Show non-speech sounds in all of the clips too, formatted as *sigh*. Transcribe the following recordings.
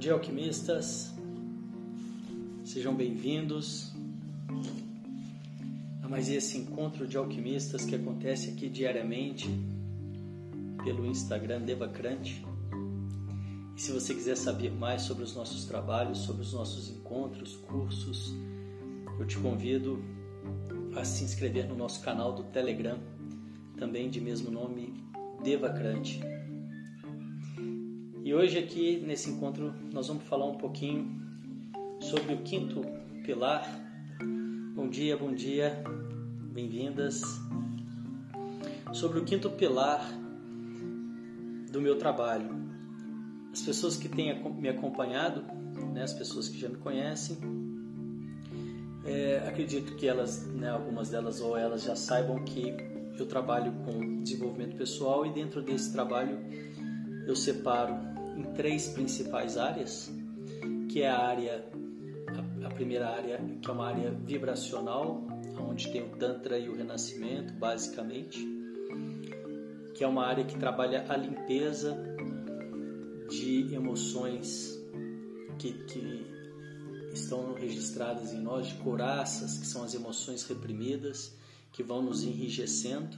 dia, alquimistas. Sejam bem-vindos a mais esse encontro de alquimistas que acontece aqui diariamente pelo Instagram Devacrante. E se você quiser saber mais sobre os nossos trabalhos, sobre os nossos encontros, cursos, eu te convido a se inscrever no nosso canal do Telegram, também de mesmo nome Devacrante. E hoje aqui nesse encontro nós vamos falar um pouquinho sobre o quinto pilar. Bom dia, bom dia, bem-vindas. Sobre o quinto pilar do meu trabalho. As pessoas que têm me acompanhado, né, as pessoas que já me conhecem, é, acredito que elas, né, algumas delas ou elas já saibam que eu trabalho com desenvolvimento pessoal e dentro desse trabalho eu separo em três principais áreas, que é a área, a, primeira área, que é uma área vibracional, onde tem o Tantra e o Renascimento, basicamente, que é uma área que trabalha a limpeza de emoções que, que estão registradas em nós, de coraças, que são as emoções reprimidas, que vão nos enrijecendo,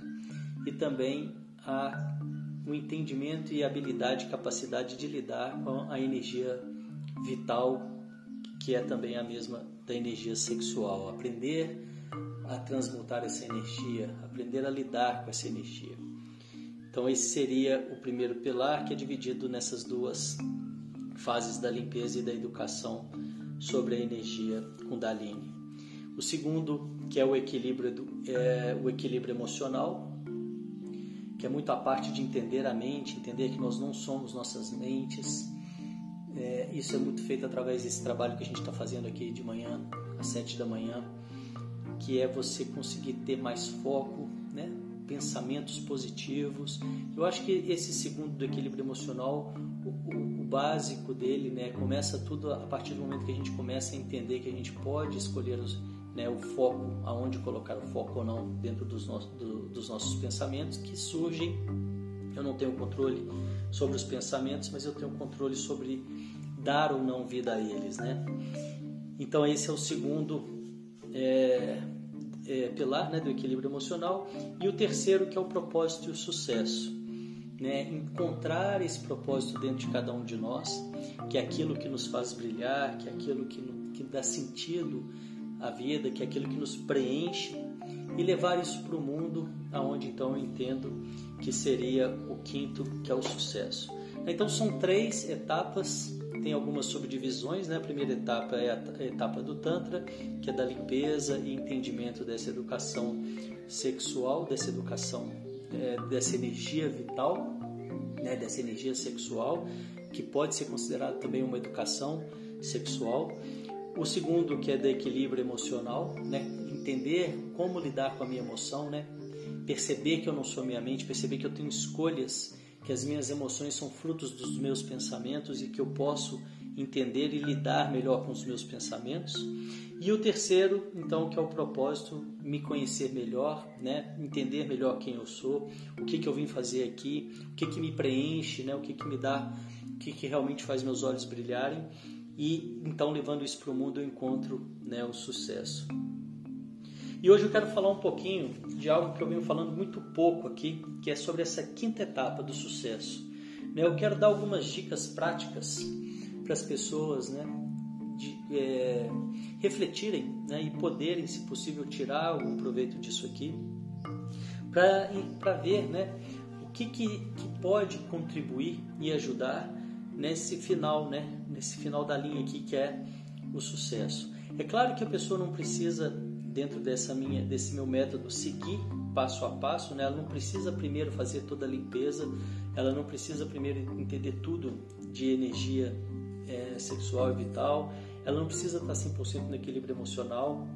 e também a o entendimento e habilidade capacidade de lidar com a energia vital, que é também a mesma da energia sexual. Aprender a transmutar essa energia, aprender a lidar com essa energia. Então, esse seria o primeiro pilar, que é dividido nessas duas fases da limpeza e da educação sobre a energia Kundalini. O segundo, que é o equilíbrio, é o equilíbrio emocional, que é muito a parte de entender a mente, entender que nós não somos nossas mentes. É, isso é muito feito através desse trabalho que a gente está fazendo aqui de manhã, às sete da manhã, que é você conseguir ter mais foco, né? pensamentos positivos. Eu acho que esse segundo do equilíbrio emocional, o, o, o básico dele, né? começa tudo a partir do momento que a gente começa a entender que a gente pode escolher os né, o foco, aonde colocar o foco ou não dentro dos, no, do, dos nossos pensamentos que surgem. Eu não tenho controle sobre os pensamentos, mas eu tenho controle sobre dar ou não vida a eles, né? Então esse é o segundo é, é, pilar né, do equilíbrio emocional e o terceiro que é o propósito e o sucesso, né? Encontrar esse propósito dentro de cada um de nós, que é aquilo que nos faz brilhar, que é aquilo que, que dá sentido a vida, que é aquilo que nos preenche, e levar isso para o mundo, aonde então eu entendo que seria o quinto, que é o sucesso. Então são três etapas, tem algumas subdivisões, né? A primeira etapa é a etapa do Tantra, que é da limpeza e entendimento dessa educação sexual, dessa educação, é, dessa energia vital, né? dessa energia sexual, que pode ser considerada também uma educação sexual. O segundo, que é do equilíbrio emocional, né? entender como lidar com a minha emoção, né? perceber que eu não sou minha mente, perceber que eu tenho escolhas, que as minhas emoções são frutos dos meus pensamentos e que eu posso entender e lidar melhor com os meus pensamentos. E o terceiro, então, que é o propósito, me conhecer melhor, né? entender melhor quem eu sou, o que, que eu vim fazer aqui, o que, que me preenche, né? o que, que me dá, o que, que realmente faz meus olhos brilharem e então levando isso para o mundo eu encontro né, o sucesso. E hoje eu quero falar um pouquinho de algo que eu venho falando muito pouco aqui, que é sobre essa quinta etapa do sucesso. Né, eu quero dar algumas dicas práticas para as pessoas né, de, é, refletirem né, e poderem, se possível, tirar algum proveito disso aqui, para ver né, o que, que, que pode contribuir e ajudar nesse final, né? Nesse final da linha aqui que é o sucesso. É claro que a pessoa não precisa dentro dessa minha, desse meu método seguir passo a passo, né? Ela não precisa primeiro fazer toda a limpeza, ela não precisa primeiro entender tudo de energia é, sexual e vital, ela não precisa estar 100% no equilíbrio emocional,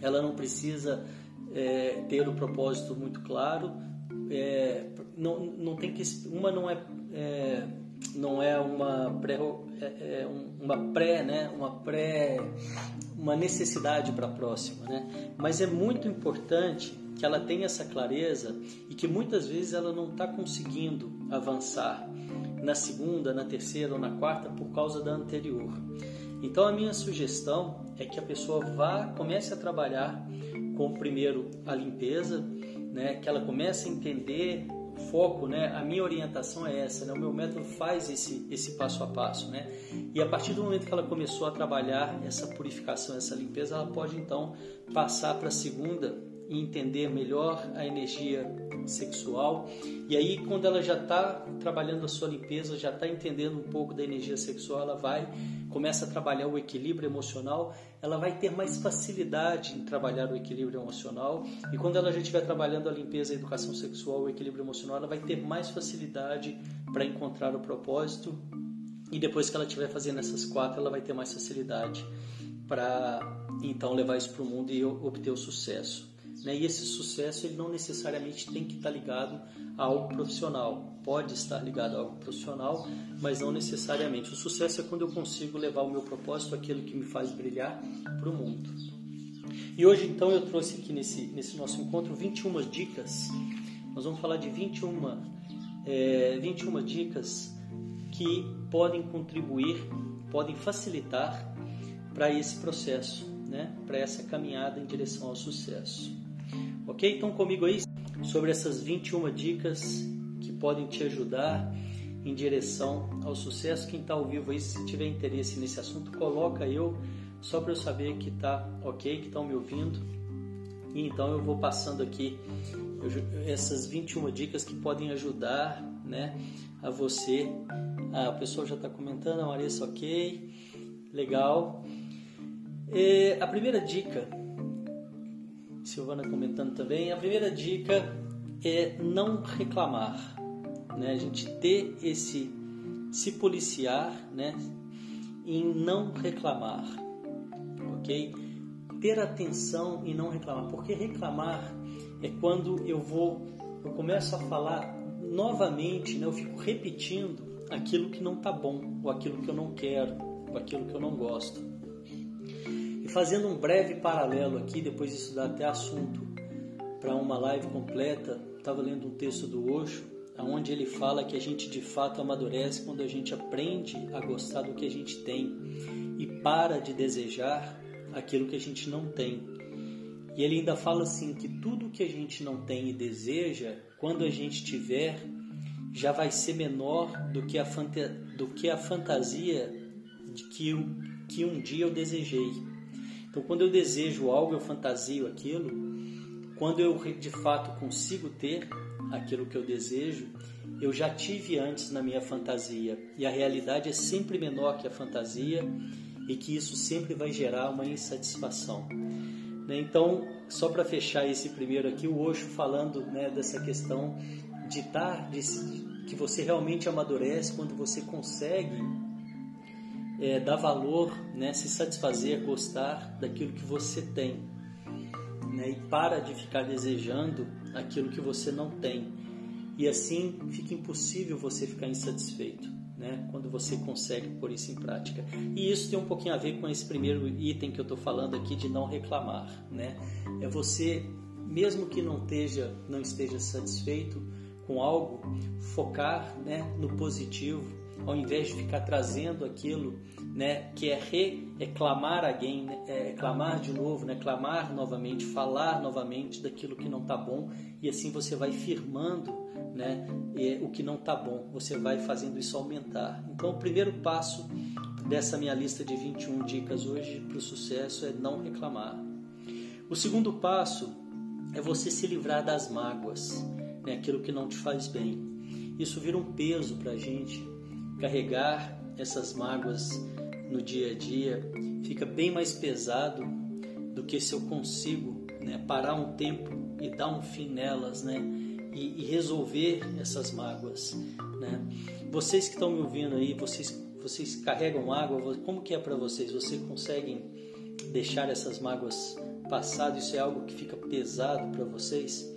ela não precisa é, ter o propósito muito claro, é, não, não tem que uma não é, é não é uma pré, é, é uma pré, né, uma pré, uma necessidade para a próxima, né? Mas é muito importante que ela tenha essa clareza e que muitas vezes ela não está conseguindo avançar na segunda, na terceira ou na quarta por causa da anterior. Então a minha sugestão é que a pessoa vá, comece a trabalhar com primeiro a limpeza, né, que ela comece a entender foco, né, a minha orientação é essa, né, o meu método faz esse, esse passo a passo, né, e a partir do momento que ela começou a trabalhar essa purificação, essa limpeza, ela pode então passar para a segunda entender melhor a energia sexual. E aí, quando ela já está trabalhando a sua limpeza, já está entendendo um pouco da energia sexual, ela vai começa a trabalhar o equilíbrio emocional, ela vai ter mais facilidade em trabalhar o equilíbrio emocional. E quando ela já estiver trabalhando a limpeza, a educação sexual, o equilíbrio emocional, ela vai ter mais facilidade para encontrar o propósito. E depois que ela estiver fazendo essas quatro, ela vai ter mais facilidade para então levar isso para o mundo e obter o sucesso. Né? E esse sucesso ele não necessariamente tem que estar ligado a algo profissional. Pode estar ligado a algo profissional, mas não necessariamente. O sucesso é quando eu consigo levar o meu propósito, aquilo que me faz brilhar, para o mundo. E hoje, então, eu trouxe aqui nesse, nesse nosso encontro 21 dicas. Nós vamos falar de 21, é, 21 dicas que podem contribuir, podem facilitar para esse processo, né? para essa caminhada em direção ao sucesso. Ok? Então comigo aí sobre essas 21 dicas que podem te ajudar em direção ao sucesso. Quem está ao vivo aí, se tiver interesse nesse assunto, coloca eu só para eu saber que está ok, que estão me ouvindo. E então eu vou passando aqui essas 21 dicas que podem ajudar né, a você. Ah, o pessoal já está comentando, a Marissa, ok, legal. E a primeira dica Silvana comentando também. A primeira dica é não reclamar, né? A gente ter esse se policiar, né? Em não reclamar, ok? Ter atenção e não reclamar, porque reclamar é quando eu vou, eu começo a falar novamente, né? Eu fico repetindo aquilo que não tá bom, ou aquilo que eu não quero, ou aquilo que eu não gosto fazendo um breve paralelo aqui, depois isso dá até assunto para uma live completa. Estava lendo um texto do Osho, onde ele fala que a gente de fato amadurece quando a gente aprende a gostar do que a gente tem e para de desejar aquilo que a gente não tem. E ele ainda fala assim que tudo que a gente não tem e deseja, quando a gente tiver, já vai ser menor do que a, do que a fantasia de que, que um dia eu desejei. Então, quando eu desejo algo, eu fantasio aquilo. Quando eu de fato consigo ter aquilo que eu desejo, eu já tive antes na minha fantasia. E a realidade é sempre menor que a fantasia e que isso sempre vai gerar uma insatisfação. Né? Então, só para fechar esse primeiro aqui, o Osho falando né, dessa questão de estar, de, que você realmente amadurece quando você consegue é, dar valor, né, se satisfazer, gostar daquilo que você tem. Né, e para de ficar desejando aquilo que você não tem. E assim fica impossível você ficar insatisfeito. Né, quando você consegue pôr isso em prática. E isso tem um pouquinho a ver com esse primeiro item que eu estou falando aqui de não reclamar. Né? É você, mesmo que não esteja, não esteja satisfeito com algo, focar né, no positivo, ao invés de ficar trazendo aquilo, né, que é reclamar alguém, né, é, clamar de novo, né, clamar novamente, falar novamente daquilo que não está bom e assim você vai firmando, né, o que não está bom, você vai fazendo isso aumentar. Então, o primeiro passo dessa minha lista de 21 dicas hoje para o sucesso é não reclamar. O segundo passo é você se livrar das mágoas, né, aquilo que não te faz bem. Isso vira um peso para a gente carregar essas mágoas no dia a dia fica bem mais pesado do que se eu consigo né, parar um tempo e dar um fim nelas, né, e, e resolver essas mágoas, né. Vocês que estão me ouvindo aí, vocês vocês carregam água, como que é para vocês? Vocês conseguem deixar essas mágoas passar? Isso é algo que fica pesado para vocês?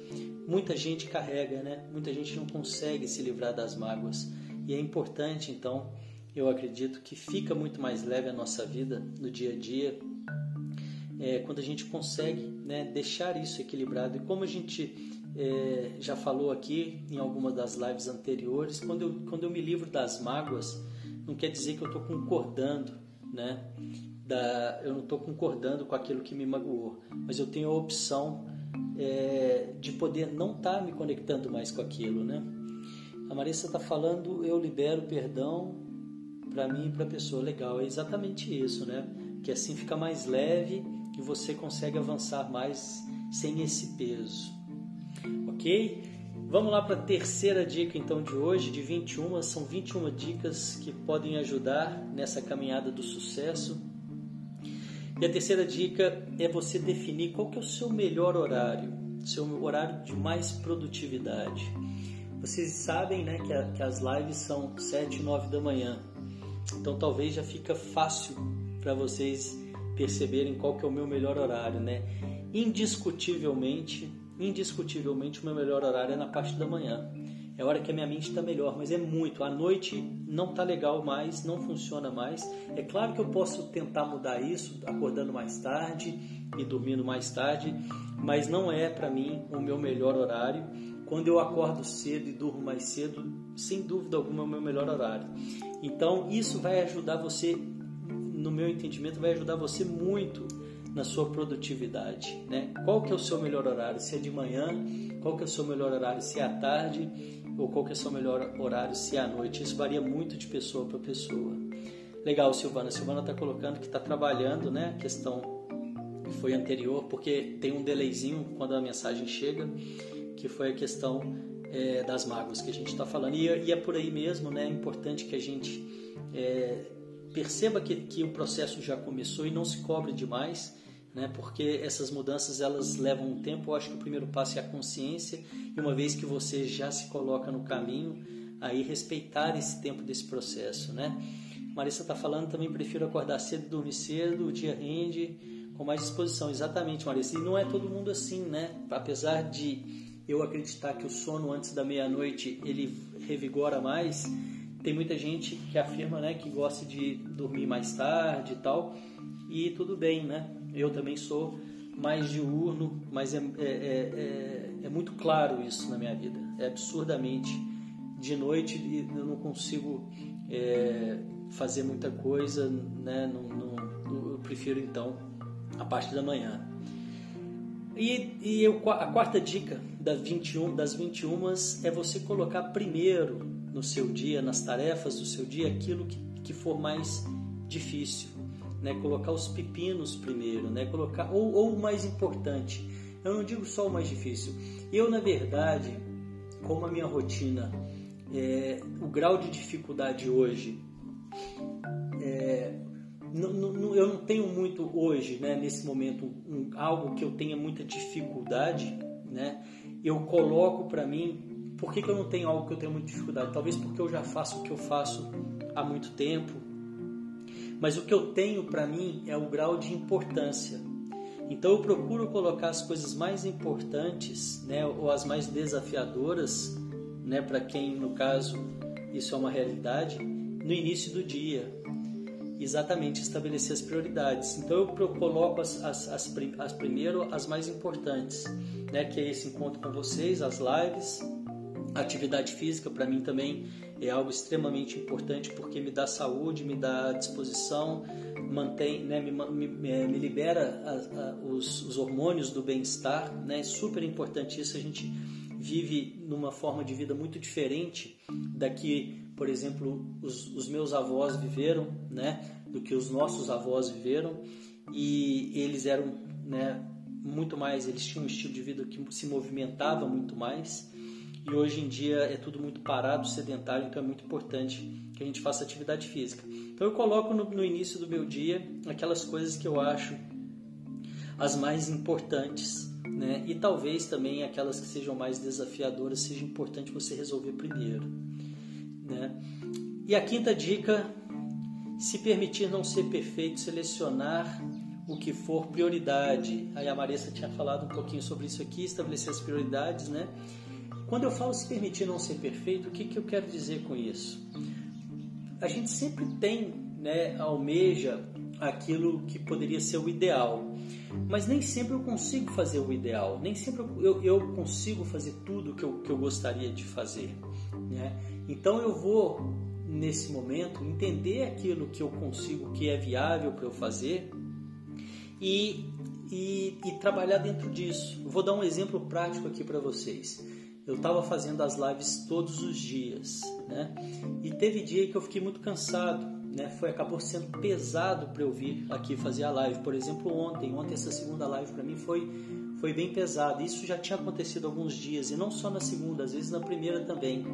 Muita gente carrega, né? Muita gente não consegue se livrar das mágoas. E é importante, então, eu acredito que fica muito mais leve a nossa vida no dia a dia é, quando a gente consegue né, deixar isso equilibrado. E como a gente é, já falou aqui em alguma das lives anteriores, quando eu, quando eu me livro das mágoas, não quer dizer que eu estou concordando, né? Da, eu não estou concordando com aquilo que me magoou, mas eu tenho a opção é, de poder não estar tá me conectando mais com aquilo, né? A Marissa está falando, eu libero perdão para mim e para a pessoa. Legal, é exatamente isso, né? Que assim fica mais leve e você consegue avançar mais sem esse peso. Ok? Vamos lá para a terceira dica então de hoje, de 21. São 21 dicas que podem ajudar nessa caminhada do sucesso. E a terceira dica é você definir qual que é o seu melhor horário, seu horário de mais produtividade. Vocês sabem né, que, a, que as lives são 7 e 9 da manhã. Então talvez já fica fácil para vocês perceberem qual que é o meu melhor horário, né? Indiscutivelmente, indiscutivelmente o meu melhor horário é na parte da manhã. É a hora que a minha mente está melhor, mas é muito. À noite não está legal mais, não funciona mais. É claro que eu posso tentar mudar isso, acordando mais tarde e dormindo mais tarde, mas não é para mim o meu melhor horário. Quando eu acordo cedo e durmo mais cedo, sem dúvida alguma é o meu melhor horário. Então isso vai ajudar você, no meu entendimento, vai ajudar você muito na sua produtividade, né? Qual que é o seu melhor horário? Se é de manhã, qual que é o seu melhor horário? Se é à tarde ou qual que é o seu melhor horário? Se é à noite? Isso varia muito de pessoa para pessoa. Legal, Silvana. Silvana está colocando que está trabalhando, né? A questão que foi anterior, porque tem um delayzinho quando a mensagem chega, que foi a questão é, das mágoas que a gente está falando. E, e, é por aí mesmo, né? É importante que a gente é, perceba que, que o processo já começou e não se cobre demais né? Porque essas mudanças elas levam um tempo. Eu acho que o primeiro passo é a consciência e uma vez que você já se coloca no caminho, aí respeitar esse tempo desse processo, né? Marissa está falando também prefiro acordar cedo, dormir cedo, o dia rende com mais disposição. Exatamente, Marissa. E não é todo mundo assim, né? Apesar de eu acreditar que o sono antes da meia-noite ele revigora mais, tem muita gente que afirma, né, que gosta de dormir mais tarde e tal. E tudo bem, né? Eu também sou mais diurno, mas é, é, é, é, muito claro isso na minha vida. É absurdamente. De noite eu não consigo é, fazer muita coisa, né? Não, não, eu prefiro então a parte da manhã. E, e eu, a quarta dica das 21, das 21 é você colocar primeiro no seu dia, nas tarefas do seu dia, aquilo que, que for mais difícil né? Colocar os pepinos primeiro, né? Colocar ou, ou o mais importante. Eu não digo só o mais difícil. Eu na verdade, como a minha rotina, é, o grau de dificuldade hoje, é, não, não, eu não tenho muito hoje, né? Nesse momento, um, algo que eu tenha muita dificuldade, né? Eu coloco para mim. Por que, que eu não tenho algo que eu tenho muita dificuldade? Talvez porque eu já faço o que eu faço há muito tempo, mas o que eu tenho para mim é o grau de importância. Então eu procuro colocar as coisas mais importantes, né, ou as mais desafiadoras, né, para quem no caso isso é uma realidade, no início do dia. Exatamente estabelecer as prioridades. Então eu coloco as, as, as, as primeiro as mais importantes, né, que é esse encontro com vocês, as lives, atividade física para mim também é algo extremamente importante porque me dá saúde, me dá disposição, mantém, né, me, me, me libera a, a, os, os, hormônios do bem-estar, né? É super importante isso. A gente vive numa forma de vida muito diferente da que, por exemplo, os, os meus avós viveram, né? Do que os nossos avós viveram e eles eram, né? Muito mais, eles tinham um estilo de vida que se movimentava muito mais e hoje em dia é tudo muito parado, sedentário, então é muito importante que a gente faça atividade física. Então eu coloco no, no início do meu dia aquelas coisas que eu acho as mais importantes, né? E talvez também aquelas que sejam mais desafiadoras seja importante você resolver primeiro, né? E a quinta dica, se permitir não ser perfeito, selecionar o que for prioridade. Aí a Marissa tinha falado um pouquinho sobre isso aqui, estabelecer as prioridades, né? Quando eu falo se permitir não ser perfeito, o que, que eu quero dizer com isso? A gente sempre tem, né, almeja aquilo que poderia ser o ideal. Mas nem sempre eu consigo fazer o ideal, nem sempre eu, eu consigo fazer tudo que eu, que eu gostaria de fazer. Né? Então eu vou, nesse momento, entender aquilo que eu consigo, que é viável para eu fazer e, e, e, trabalhar dentro disso. vou dar um exemplo prático aqui para vocês. Eu estava fazendo as lives todos os dias, né? E teve dia que eu fiquei muito cansado né, foi acabou sendo pesado para eu vir aqui fazer a live. Por exemplo, ontem, ontem essa segunda live para mim foi foi bem pesado. Isso já tinha acontecido alguns dias e não só na segunda, às vezes na primeira também.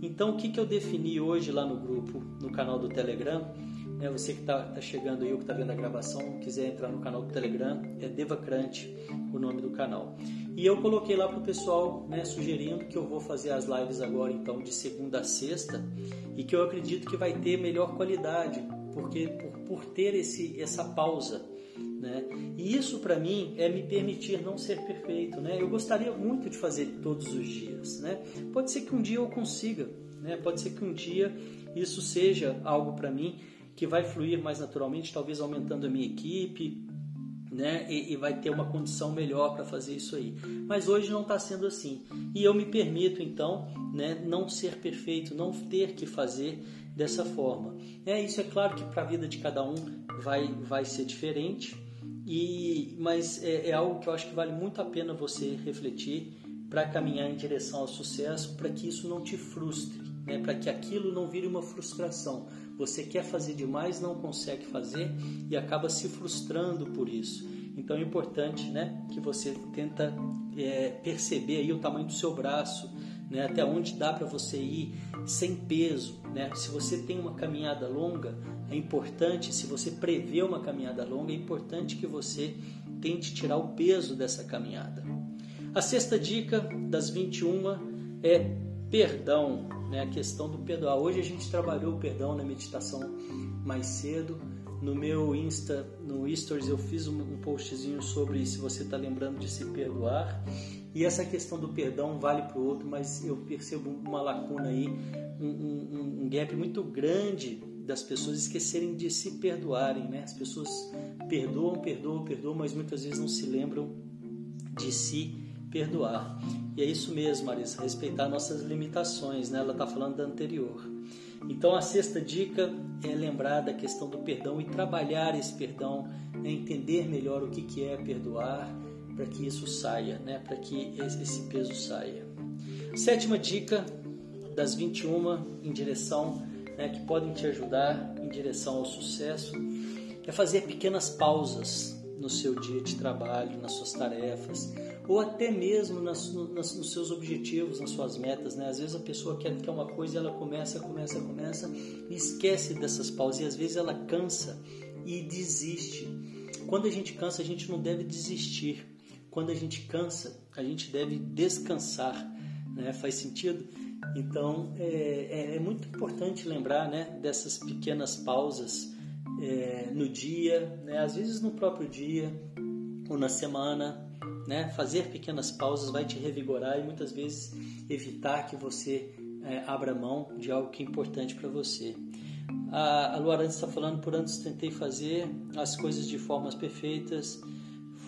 Então, o que, que eu defini hoje lá no grupo, no canal do Telegram? É, você que está tá chegando aí ou que está vendo a gravação, quiser entrar no canal do Telegram, é Devacrante o nome do canal. E eu coloquei lá para o pessoal, né, sugerindo que eu vou fazer as lives agora, então, de segunda a sexta, e que eu acredito que vai ter melhor qualidade, porque por, por ter esse, essa pausa. Né? E isso para mim é me permitir não ser perfeito. Né? Eu gostaria muito de fazer todos os dias. Né? Pode ser que um dia eu consiga, né? pode ser que um dia isso seja algo para mim que vai fluir mais naturalmente, talvez aumentando a minha equipe, né? E, e, vai ter uma condição melhor para fazer isso aí. Mas hoje não está sendo assim. E eu me permito então, né, não ser perfeito, não ter que fazer dessa forma. É isso é claro que para a vida de cada um vai vai ser diferente. E mas é, é algo que eu acho que vale muito a pena você refletir para caminhar em direção ao sucesso, para que isso não te frustre, né? Para que aquilo não vire uma frustração você quer fazer demais, não consegue fazer e acaba se frustrando por isso. Então é importante né, que você tenta é, perceber aí o tamanho do seu braço, né, até onde dá para você ir sem peso. Né? Se você tem uma caminhada longa, é importante, se você prevê uma caminhada longa, é importante que você tente tirar o peso dessa caminhada. A sexta dica das 21 é perdão né, a questão do perdoar. Hoje a gente trabalhou o perdão na meditação mais cedo. No meu Insta, no Stories, eu fiz um, um postzinho sobre se você está lembrando de se perdoar. E essa questão do perdão vale para o outro, mas eu percebo uma lacuna aí, um, um, um gap muito grande das pessoas esquecerem de se perdoarem, né? As pessoas perdoam, perdoam, perdoam, mas muitas vezes não se lembram de si perdoar. E é isso mesmo, Marisa, respeitar nossas limitações, né? Ela está falando da anterior. Então a sexta dica é lembrar da questão do perdão e trabalhar esse perdão, é entender melhor o que, que é perdoar, para que isso saia, né? para que esse peso saia. Sétima dica das 21 em direção, né, que podem te ajudar em direção ao sucesso, é fazer pequenas pausas no seu dia de trabalho, nas suas tarefas, ou até mesmo nas, nas, nos seus objetivos, nas suas metas. Né? Às vezes a pessoa quer, quer uma coisa e ela começa, começa, começa e esquece dessas pausas, e às vezes ela cansa e desiste. Quando a gente cansa, a gente não deve desistir. Quando a gente cansa, a gente deve descansar. Né? Faz sentido? Então é, é, é muito importante lembrar né, dessas pequenas pausas é, no dia, né? às vezes no próprio dia ou na semana. Né? Fazer pequenas pausas vai te revigorar e muitas vezes evitar que você é, abra mão de algo que é importante para você. A, a Luarante está falando, por antes tentei fazer as coisas de formas perfeitas,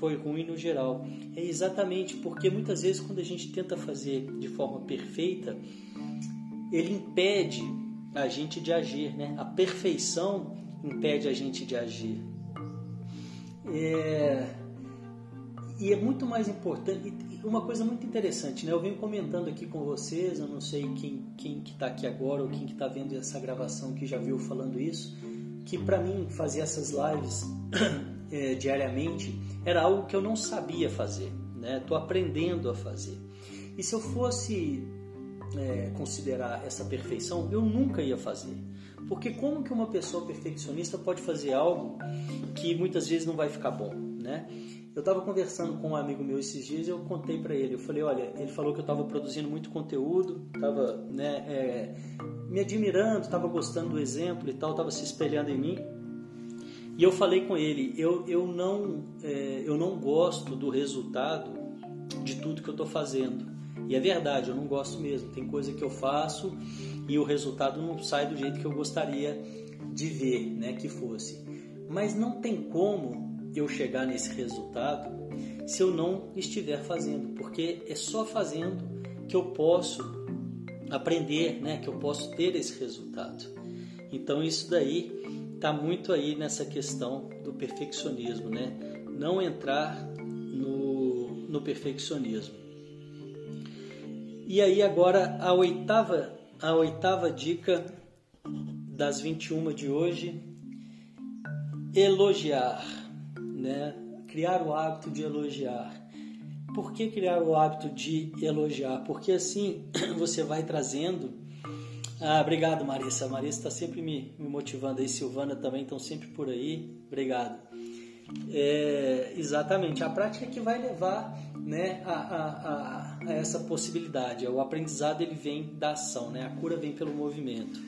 foi ruim no geral. É exatamente porque muitas vezes quando a gente tenta fazer de forma perfeita, ele impede a gente de agir, né? A perfeição impede a gente de agir. É, e é muito mais importante, uma coisa muito interessante, né? Eu venho comentando aqui com vocês, eu não sei quem, quem que está aqui agora ou quem que está vendo essa gravação que já viu falando isso, que para mim fazer essas lives *coughs* é, diariamente era algo que eu não sabia fazer, né? Estou aprendendo a fazer. E se eu fosse é, considerar essa perfeição, eu nunca ia fazer. Porque como que uma pessoa perfeccionista pode fazer algo que muitas vezes não vai ficar bom, né? Eu estava conversando com um amigo meu esses dias e eu contei para ele. Eu falei, olha, ele falou que eu estava produzindo muito conteúdo, estava né, é, me admirando, estava gostando do exemplo e tal, estava se espelhando em mim. E eu falei com ele, eu, eu, não, é, eu não gosto do resultado de tudo que eu estou fazendo. E é verdade, eu não gosto mesmo. Tem coisa que eu faço e o resultado não sai do jeito que eu gostaria de ver, né, que fosse. Mas não tem como eu chegar nesse resultado se eu não estiver fazendo, porque é só fazendo que eu posso aprender, né, que eu posso ter esse resultado. Então isso daí está muito aí nessa questão do perfeccionismo, né? Não entrar no, no perfeccionismo. E aí agora a oitava, a oitava dica das 21 de hoje, elogiar, né? Criar o hábito de elogiar. Por que criar o hábito de elogiar? Porque assim *clears throat* você vai trazendo ah, obrigado, Marissa. A Marissa está sempre me, me, motivando aí. Silvana também estão sempre por aí. Obrigado. É, exatamente. A prática é que vai levar né, a, a, a, a, essa possibilidade. O aprendizado ele vem da ação, né? A cura vem pelo movimento.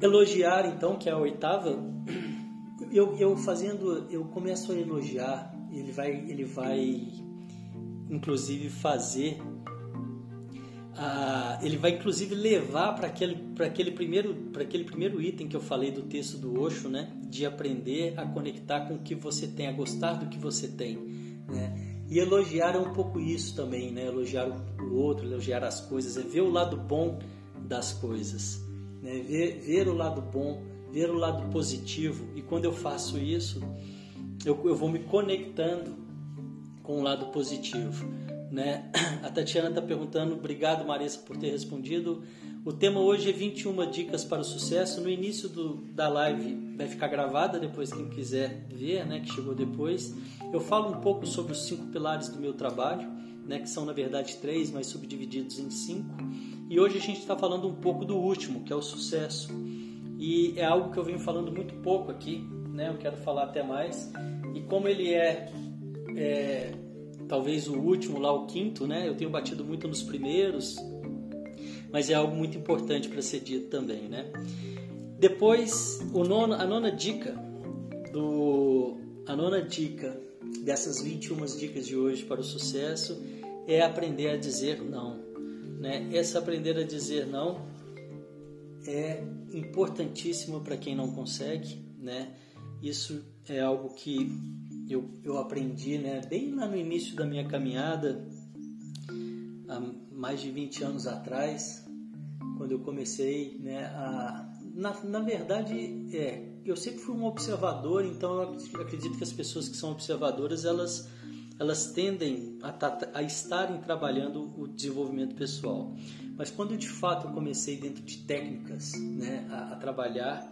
Elogiar, então, que é a oitava, eu, eu fazendo, eu começo a elogiar. Ele vai, ele vai, inclusive, fazer ah, ele vai inclusive levar para aquele, aquele, primeiro, aquele primeiro item que eu falei do texto do Osho, né? de aprender a conectar com o que você tem, a gostar do que você tem. Né? E elogiar é um pouco isso também, né? elogiar o outro, elogiar as coisas, é ver o lado bom das coisas, né? ver, ver o lado bom, ver o lado positivo. E quando eu faço isso, eu, eu vou me conectando com o lado positivo. Né? *clears throat* A Tatiana está perguntando, obrigado Marissa por ter respondido. O tema hoje é 21 dicas para o sucesso. No início do, da live vai ficar gravada, depois quem quiser ver, né, que chegou depois. Eu falo um pouco sobre os cinco pilares do meu trabalho, né, que são na verdade três, mas subdivididos em cinco. E hoje a gente está falando um pouco do último, que é o sucesso. E é algo que eu venho falando muito pouco aqui, né? Eu quero falar até mais. E como ele é, é talvez o último lá, o quinto, né? Eu tenho batido muito nos primeiros, mas é algo muito importante para ser dito também, né? Depois, o nono, a nona dica do a nona dica dessas 21 dicas de hoje para o sucesso é aprender a dizer não, né? Essa aprender a dizer não é importantíssimo para quem não consegue, né? Isso é algo que eu, eu aprendi né, bem lá no início da minha caminhada, há mais de 20 anos atrás, quando eu comecei né, a. Na, na verdade, é, eu sempre fui um observador, então eu acredito que as pessoas que são observadoras elas, elas tendem a, a estarem trabalhando o desenvolvimento pessoal. Mas quando de fato eu comecei dentro de técnicas né, a, a trabalhar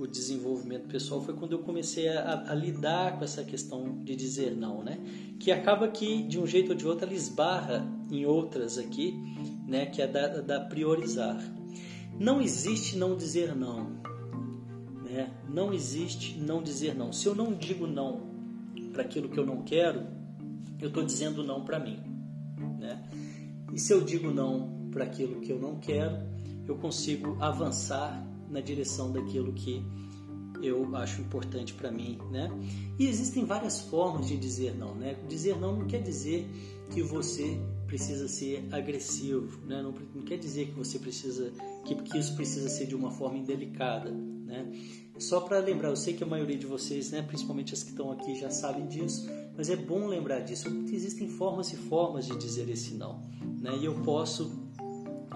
o desenvolvimento pessoal foi quando eu comecei a, a, lidar com essa questão de dizer não, né? Que acaba que de um jeito ou de outro ela esbarra em outras aqui, né? Que é da, da priorizar. Não existe não dizer não, né? Não existe não dizer não. Se eu não digo não para aquilo que eu não quero, eu estou dizendo não para mim, né? E se eu digo não para aquilo que eu não quero, eu consigo avançar na direção daquilo que eu acho importante para mim, né? E existem várias formas de dizer não, né? Dizer não não quer dizer que você precisa ser agressivo, né? Não, não quer dizer que você precisa que, que isso precisa ser de uma forma indelicada, né? Só para lembrar, eu sei que a maioria de vocês, né, principalmente as que estão aqui, já sabem disso, mas é bom lembrar disso. Existem formas e formas de dizer esse não, né? E eu posso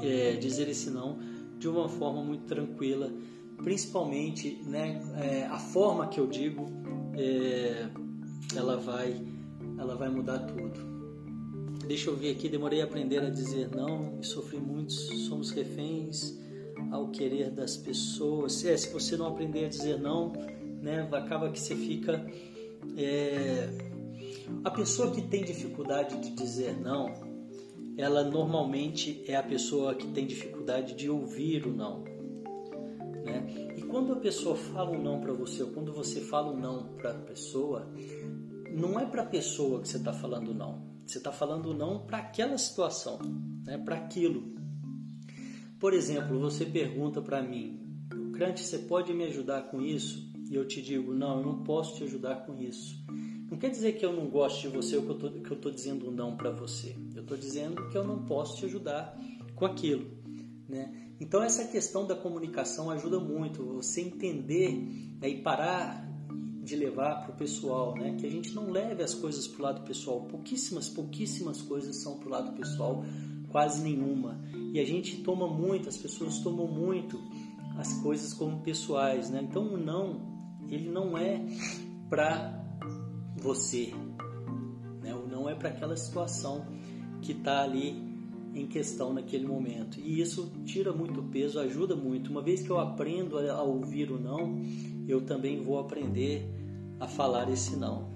é, dizer esse não de uma forma muito tranquila, principalmente né, é, a forma que eu digo, é, ela vai, ela vai mudar tudo. Deixa eu ver aqui, demorei a aprender a dizer não sofri muito, somos reféns ao querer das pessoas. É, se você não aprender a dizer não, né, acaba que você fica. É... A pessoa que tem dificuldade de dizer não, ela normalmente é a pessoa que tem dificuldade de ouvir o não. Né? E quando a pessoa fala um não para você, ou quando você fala um não para a pessoa, não é para a pessoa que você está falando não. Você está falando não para aquela situação, né? para aquilo. Por exemplo, você pergunta para mim, Crante, você pode me ajudar com isso? E eu te digo, não, eu não posso te ajudar com isso. Não quer dizer que eu não gosto de você ou que eu estou dizendo não para você. Eu estou dizendo que eu não posso te ajudar com aquilo. Né? Então essa questão da comunicação ajuda muito, você entender né, e parar de levar para o pessoal, né? Que a gente não leve as coisas para o lado pessoal. Pouquíssimas, pouquíssimas coisas são para o lado pessoal, quase nenhuma. E a gente toma muito, as pessoas tomam muito as coisas como pessoais, né? Então o não, ele não é para você, né? O não é para aquela situação que está ali em questão naquele momento. E isso tira muito peso, ajuda muito. Uma vez que eu aprendo a ouvir o não, eu também vou aprender a falar esse não.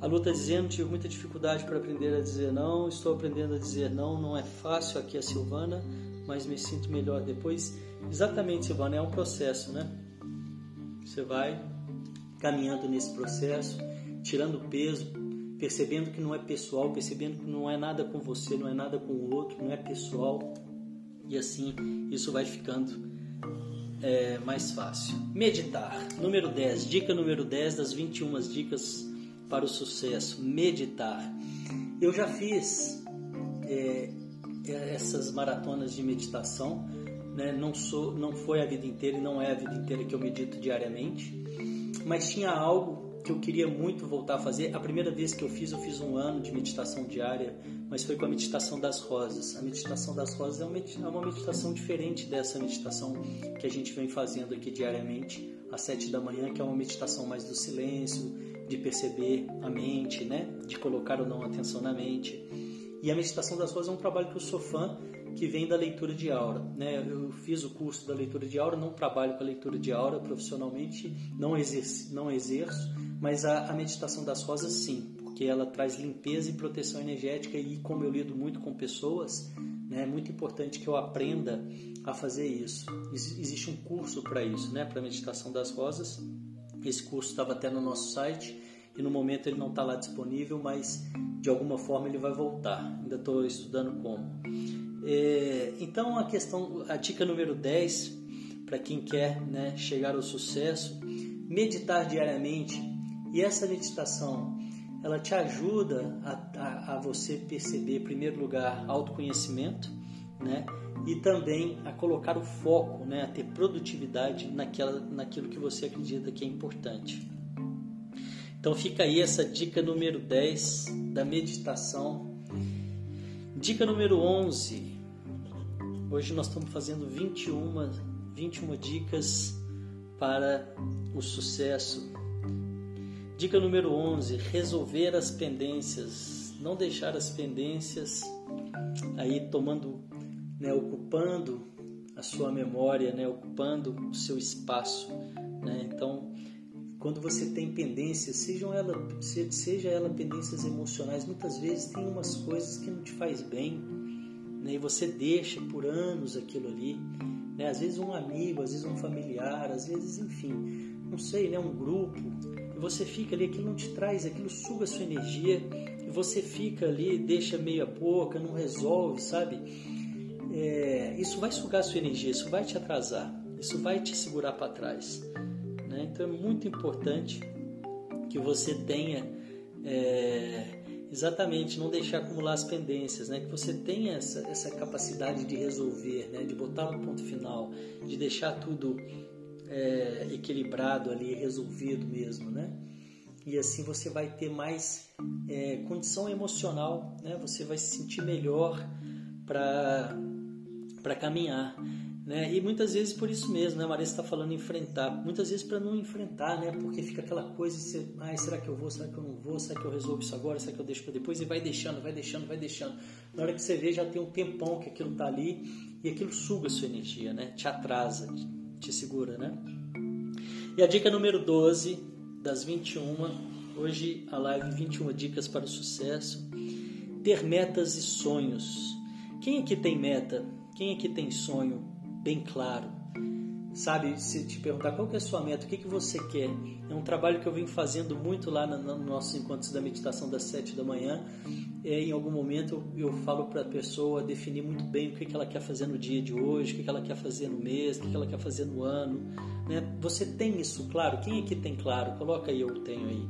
A Lu está dizendo, tive muita dificuldade para aprender a dizer não, estou aprendendo a dizer não, não é fácil aqui a Silvana, mas me sinto melhor depois. Exatamente, Silvana, é um processo, né? Você vai caminhando nesse processo, tirando peso, percebendo que não é pessoal, percebendo que não é nada com você, não é nada com o outro, não é pessoal. E assim isso vai ficando é, mais fácil. Meditar. Número 10. Dica número 10 das 21 dicas para o sucesso. Meditar. Eu já fiz é, essas maratonas de meditação. Né? Não, sou, não foi a vida inteira e não é a vida inteira que eu medito diariamente. Mas tinha algo que eu queria muito voltar a fazer. A primeira vez que eu fiz, eu fiz um ano de meditação diária, mas foi com a meditação das rosas. A meditação das rosas é uma meditação diferente dessa meditação que a gente vem fazendo aqui diariamente, às sete da manhã, que é uma meditação mais do silêncio, de perceber a mente, né? de colocar ou não atenção na mente. E a meditação das rosas é um trabalho que eu sou fã que vem da leitura de aura. Né? Eu fiz o curso da leitura de aura, não trabalho com a leitura de aura profissionalmente, não exerço, não exerço mas a, a meditação das rosas sim, porque ela traz limpeza e proteção energética e como eu lido muito com pessoas, né, é muito importante que eu aprenda a fazer isso. Existe um curso para isso, né, para meditação das rosas. Esse curso estava até no nosso site e no momento ele não está lá disponível, mas de alguma forma ele vai voltar. Ainda estou estudando como. É, então a questão, a dica número 10, para quem quer né, chegar ao sucesso, meditar diariamente. E essa meditação, ela te ajuda a, a, a você perceber, em primeiro lugar, autoconhecimento, né? E também a colocar o foco, né? A ter produtividade naquela, naquilo que você acredita que é importante. Então fica aí essa dica número 10 da meditação Dica número 11. Hoje nós estamos fazendo 21, 21 dicas para o sucesso. Dica número 11: resolver as pendências. Não deixar as pendências aí tomando, né, ocupando a sua memória, né, ocupando o seu espaço. Né? Então, quando você tem pendências, sejam ela, seja ela pendências emocionais, muitas vezes tem umas coisas que não te faz bem, né? E você deixa por anos aquilo ali, né? Às vezes um amigo, às vezes um familiar, às vezes, enfim, não sei, né? Um grupo, e você fica ali, aquilo não te traz, aquilo suga a sua energia, e você fica ali, deixa meia boca, não resolve, sabe? É, isso vai sugar a sua energia, isso vai te atrasar, isso vai te segurar para trás. Né? Então é muito importante que você tenha é, exatamente não deixar acumular as pendências, né? que você tenha essa, essa capacidade de resolver, né? de botar um ponto final, de deixar tudo é, equilibrado ali, resolvido mesmo, né? E assim você vai ter mais é, condição emocional, né? Você vai se sentir melhor para para caminhar. Né? E muitas vezes por isso mesmo, né? A Maria está falando enfrentar. Muitas vezes para não enfrentar, né? Porque fica aquela coisa, você, ah, será que eu vou, será que eu não vou, será que eu resolvo isso agora, será que eu deixo para depois? E vai deixando, vai deixando, vai deixando. Na hora que você vê, já tem um tempão que aquilo está ali e aquilo suga a sua energia, né? Te atrasa, te segura, né? E a dica número 12 das 21, hoje a live 21 dicas para o sucesso. Ter metas e sonhos. Quem aqui tem meta? Quem aqui tem sonho? Bem claro. Sabe, se te perguntar qual que é a sua meta, o que, que você quer, é um trabalho que eu venho fazendo muito lá nos no nossos encontros da meditação das sete da manhã. É, em algum momento eu, eu falo para a pessoa definir muito bem o que, que ela quer fazer no dia de hoje, o que, que ela quer fazer no mês, o que, que ela quer fazer no ano. Né? Você tem isso claro? Quem aqui tem claro? Coloca aí, eu tenho aí.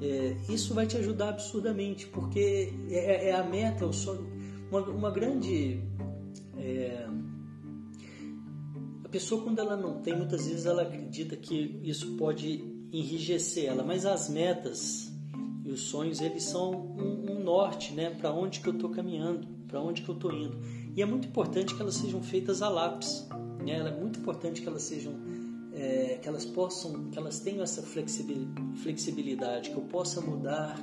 É, isso vai te ajudar absurdamente, porque é, é a meta, uma, uma grande. É, A pessoa, quando ela não tem, muitas vezes ela acredita que isso pode enrijecer ela, mas as metas e os sonhos, eles são um, um norte, né? Para onde que eu estou caminhando, para onde que eu estou indo. E é muito importante que elas sejam feitas a lápis, né? É muito importante que elas sejam, é, que elas possam, que elas tenham essa flexibilidade, que eu possa mudar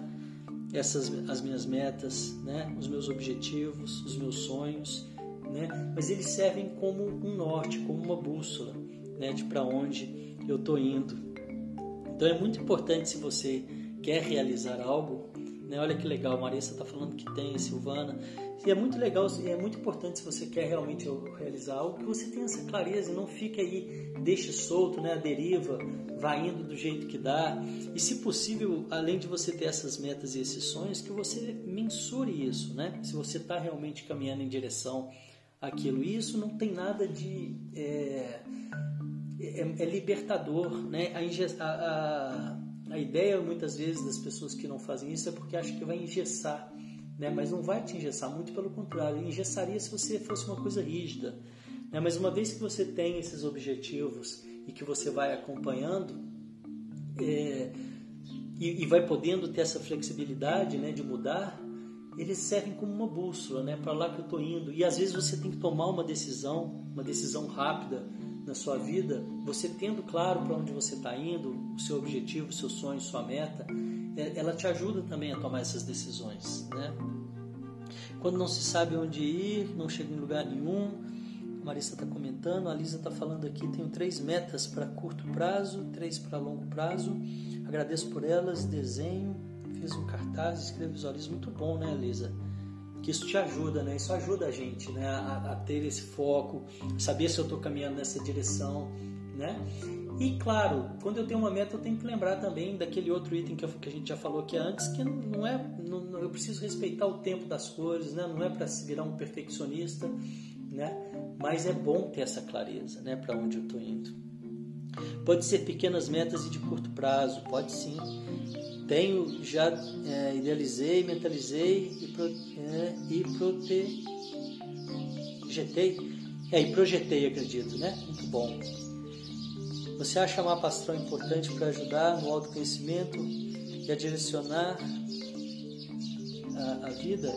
essas as minhas metas, né? Os meus objetivos, os meus sonhos né? mas eles servem como um norte, como uma bússola né? de para onde eu estou indo. Então é muito importante se você quer realizar algo, né? olha que legal, Marissa está falando que tem, Silvana, e é muito legal, e é muito importante se você quer realmente realizar algo, que você tenha essa clareza não fique aí, deixe solto, né, a deriva, vai indo do jeito que dá. E se possível, além de você ter essas metas e esses sonhos, que você mensure isso, né? Se você está realmente caminhando em direção aquilo. E isso não tem nada de. É, é, é libertador. Né? A, a, a, ideia, muitas vezes, das pessoas que não fazem isso é porque acham que vai engessar. Né? Mas não vai te engessar, muito pelo contrário. Engessaria se você fosse uma coisa rígida. Né? Mas uma vez que você tem esses objetivos e que você vai acompanhando. É, e, e, vai podendo ter essa flexibilidade né, de mudar, eles servem como uma bússola, né? Para lá que eu estou indo. E às vezes você tem que tomar uma decisão, uma decisão rápida na sua vida, você tendo claro para onde você está indo, o seu objetivo, o seu sonho, sua meta, é, ela te ajuda também a tomar essas decisões, né? Quando não se sabe onde ir, não chega em lugar nenhum, a está comentando, a Lisa está falando aqui, tenho três metas para curto prazo, três para longo prazo, agradeço por elas, desenho, fiz um cartaz, escrevo visualismo muito bom, né, Lisa? Que isso te ajuda, né? Isso ajuda a gente, né? A, a ter esse foco, saber se eu estou caminhando nessa direção, né? E claro, quando eu tenho uma meta, eu tenho que lembrar também daquele outro item que, eu, que a gente já falou aqui antes, que não é, não, eu preciso respeitar o tempo das coisas, né? Não é para se virar um perfeccionista, né? Mas é bom ter essa clareza, né? Para onde eu estou indo. Pode ser pequenas metas e de curto prazo, pode sim tenho, já é, idealizei, mentalizei e, pro, é, e projetei. É, e projetei, acredito, né? Muito bom. Você acha a mapa astral importante para ajudar no autoconhecimento e a direcionar a, a vida?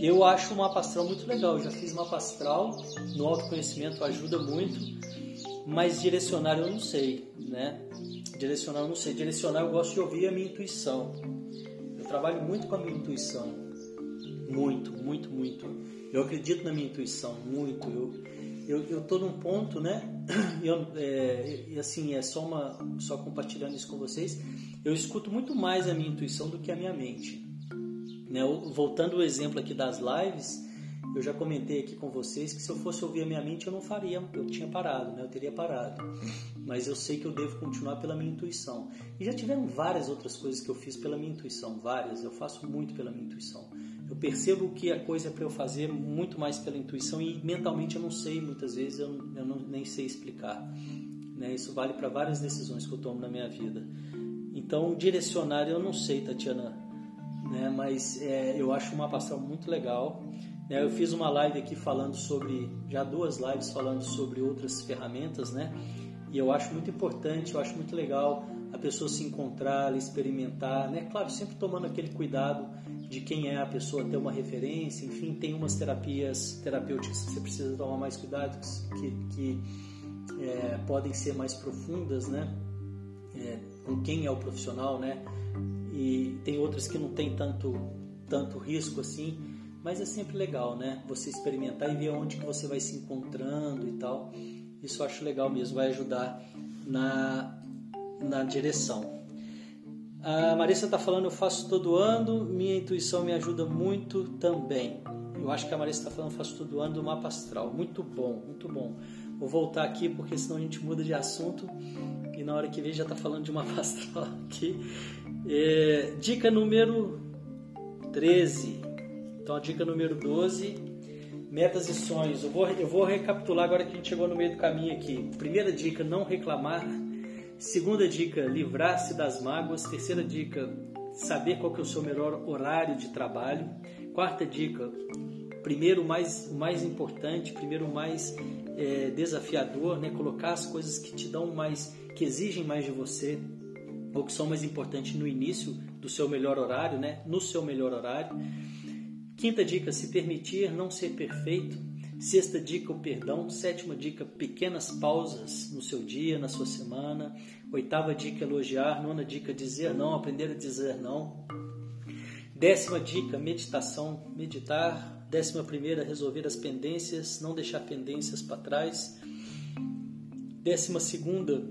Eu acho o mapa astral muito legal. Eu já fiz mapa astral no autoconhecimento, ajuda muito, mas direcionar eu não sei, né? Direcionar, eu não sei. Direcionar, eu gosto de ouvir a minha intuição. Eu trabalho muito com a minha intuição. Muito, muito, muito. Eu acredito na minha intuição, muito. Eu, eu, eu tô num ponto, né? *clears throat* É, e assim, é só, uma, só compartilhando isso com vocês. Eu escuto muito mais a minha intuição do que a minha mente. Né? Voltando ao exemplo aqui das lives, eu já comentei aqui com vocês que se eu fosse ouvir a minha mente eu não faria, eu tinha parado, né? eu teria parado. Mas eu sei que eu devo continuar pela minha intuição. E já tiveram várias outras coisas que eu fiz pela minha intuição, várias. Eu faço muito pela minha intuição. Eu percebo que a coisa é para eu fazer muito mais pela intuição e mentalmente eu não sei, muitas vezes eu, eu não, nem sei explicar. Né? Isso vale para várias decisões que eu tomo na minha vida. Então, direcionar eu não sei, Tatiana, né? mas é, eu acho uma passão muito legal. Né? Eu fiz uma live aqui falando sobre, já duas lives falando sobre outras ferramentas, né? E eu acho muito importante, eu acho muito legal a pessoa se encontrar, experimentar, né? Claro, sempre tomando aquele cuidado de quem é a pessoa, ter uma referência, enfim, tem umas terapias terapêuticas que você precisa tomar mais cuidado, que, que é, podem ser mais profundas, né? É, com quem é o profissional, né? E tem outras que não tem tanto, tanto risco assim, mas é sempre legal, né? Você experimentar e ver onde que você vai se encontrando e tal. Isso eu acho legal mesmo, vai ajudar na, na direção. A Marissa está falando, eu faço todo ano, minha intuição me ajuda muito também. Eu acho que a Marissa está falando, faço todo ano do mapa astral. Muito bom, muito bom. Vou voltar aqui porque senão a gente muda de assunto e na hora que vem já está falando de mapa astral aqui. É, dica número 13. Então a dica número 12, metas e sonhos. Eu vou, eu vou recapitular agora que a gente chegou no meio do caminho aqui. Primeira dica, não reclamar. Segunda dica, livrar-se das mágoas. Terceira dica, saber qual que é o seu melhor horário de trabalho. Quarta dica, primeiro mais, o mais importante, primeiro o mais é, desafiador, né? Colocar as coisas que te dão mais, que exigem mais de você ou que são mais importantes no início do seu melhor horário, né? No seu melhor horário. Quinta dica: se permitir não ser perfeito. Sexta dica: o perdão. Sétima dica: pequenas pausas no seu dia, na sua semana. Oitava dica: elogiar. Nona dica: dizer não, aprender a dizer não. Décima dica: meditação, meditar. Décima primeira: resolver as pendências, não deixar pendências para trás. Décima segunda: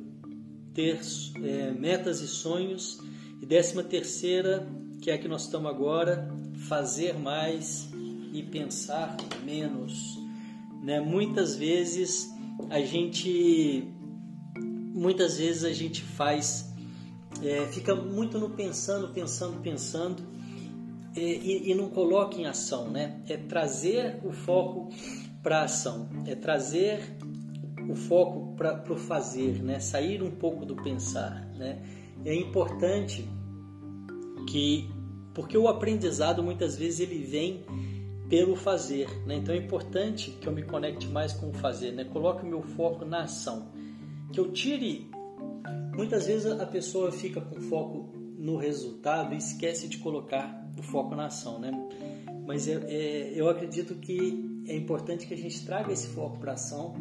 ter é, metas e sonhos. E décima terceira, que é a que nós estamos agora, fazer mais e pensar menos. Né? Muitas vezes a gente, muitas vezes a gente faz, é, fica muito no pensando, pensando, pensando e, e, não coloca em ação, né? É trazer o foco para ação, é trazer o foco para o fazer, né? Sair um pouco do pensar, né? É importante que, porque o aprendizado muitas vezes ele vem pelo fazer, né? Então é importante que eu me conecte mais com o fazer, né? Coloque o meu foco na ação, que eu tire. Muitas vezes a pessoa fica com foco no resultado e esquece de colocar o foco na ação, né? Mas é, é, eu acredito que é importante que a gente traga esse foco para ação,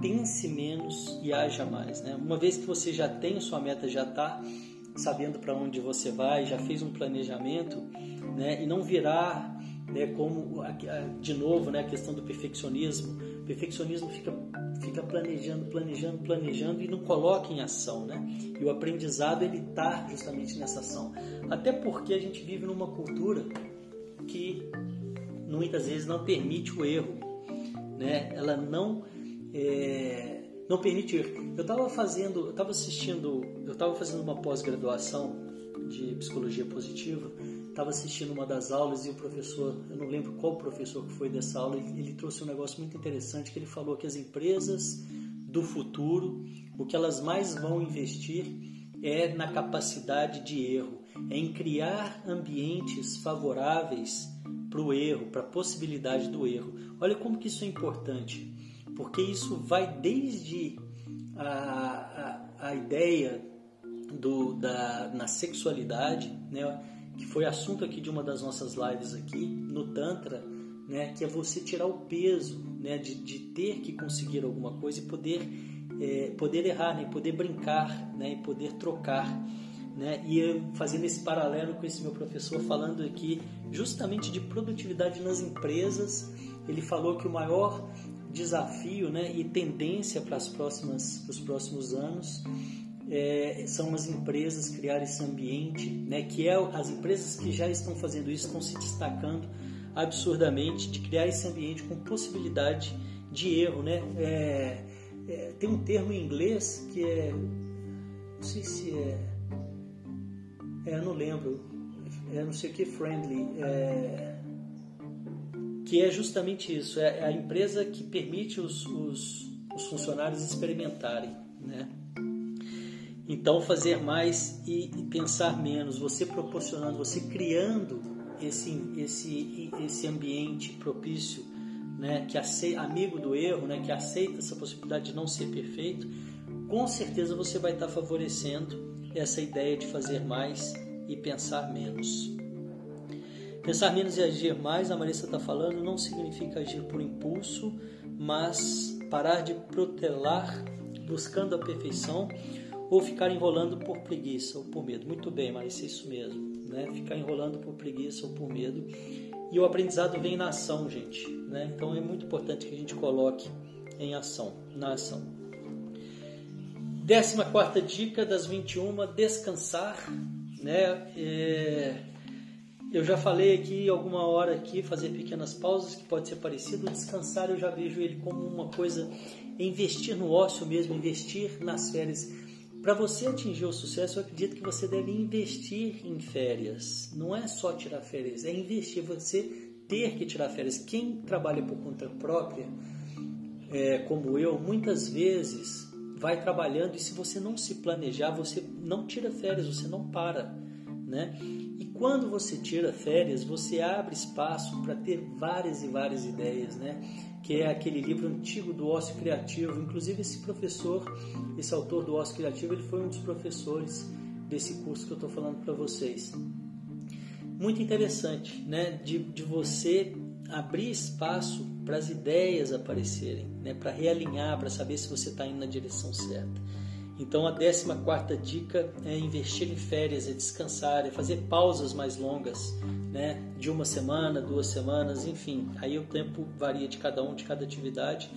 pense menos e haja mais, né? Uma vez que você já tem sua meta, já está sabendo para onde você vai, já fez um planejamento, né? E não virar né, como de novo, né, a questão do perfeccionismo. O perfeccionismo fica fica planejando, planejando, planejando e não coloca em ação, né? E o aprendizado ele está justamente nessa ação. Até porque a gente vive numa cultura que muitas vezes não permite o erro, né? Ela não é, não erro. Eu estava fazendo, eu estava assistindo, eu estava fazendo uma pós-graduação de psicologia positiva estava assistindo uma das aulas e o professor, eu não lembro qual professor que foi dessa aula, ele, ele trouxe um negócio muito interessante que ele falou que as empresas do futuro, o que elas mais vão investir é na capacidade de erro, é em criar ambientes favoráveis para o erro, para a possibilidade do erro. Olha como que isso é importante, porque isso vai desde a, a, a ideia do, da, na sexualidade, né? que foi assunto aqui de uma das nossas lives aqui, no Tantra, né, que é você tirar o peso né, de, de ter que conseguir alguma coisa e poder, é, poder errar, né, poder brincar né, e poder trocar. Né, e eu, fazendo esse paralelo com esse meu professor falando aqui justamente de produtividade nas empresas, ele falou que o maior desafio né, e tendência para, as próximas, para os próximos anos é, são as empresas criar esse ambiente, né, que é as empresas que já estão fazendo isso estão se destacando absurdamente de criar esse ambiente com possibilidade de erro, né? É, é, tem um termo em inglês que é, não sei se é, é eu não lembro, é não sei o que friendly, é, que é justamente isso, é a empresa que permite os, os, os funcionários experimentarem, né? Então, fazer mais e, e pensar menos, você proporcionando, você criando esse, esse, esse ambiente propício, né, que aceita, amigo do erro, né, que aceita essa possibilidade de não ser perfeito, com certeza você vai estar favorecendo essa ideia de fazer mais e pensar menos. Pensar menos e agir mais, a Marissa está falando, não significa agir por impulso, mas parar de protelar buscando a perfeição ou ficar enrolando por preguiça ou por medo. Muito bem, mas é isso mesmo, né? Ficar enrolando por preguiça ou por medo. E o aprendizado vem na ação, gente, né? Então é muito importante que a gente coloque em ação, na ação. Décima quarta dica das 21, descansar, né? É... Eu já falei aqui alguma hora aqui, fazer pequenas pausas, que pode ser parecido. Descansar eu já vejo ele como uma coisa, investir no ócio mesmo, investir nas férias para você atingir o sucesso, eu acredito que você deve investir em férias. Não é só tirar férias, é investir. Você ter que tirar férias. Quem trabalha por conta própria, é, como eu, muitas vezes vai trabalhando e se você não se planejar, você não tira férias, você não para. né? E quando você tira férias, você abre espaço para ter várias e várias ideias, né? Que é aquele livro antigo do ócio criativo. Inclusive esse professor, esse autor do ócio criativo, ele foi um dos professores desse curso que eu estou falando para vocês. Muito interessante, né? De, de você abrir espaço para as ideias aparecerem, né? Para realinhar, para saber se você está indo na direção certa. Então a 14 quarta dica é investir em férias, é descansar, é fazer pausas mais longas, né? De uma semana, duas semanas, enfim. Aí o tempo varia de cada um, de cada atividade,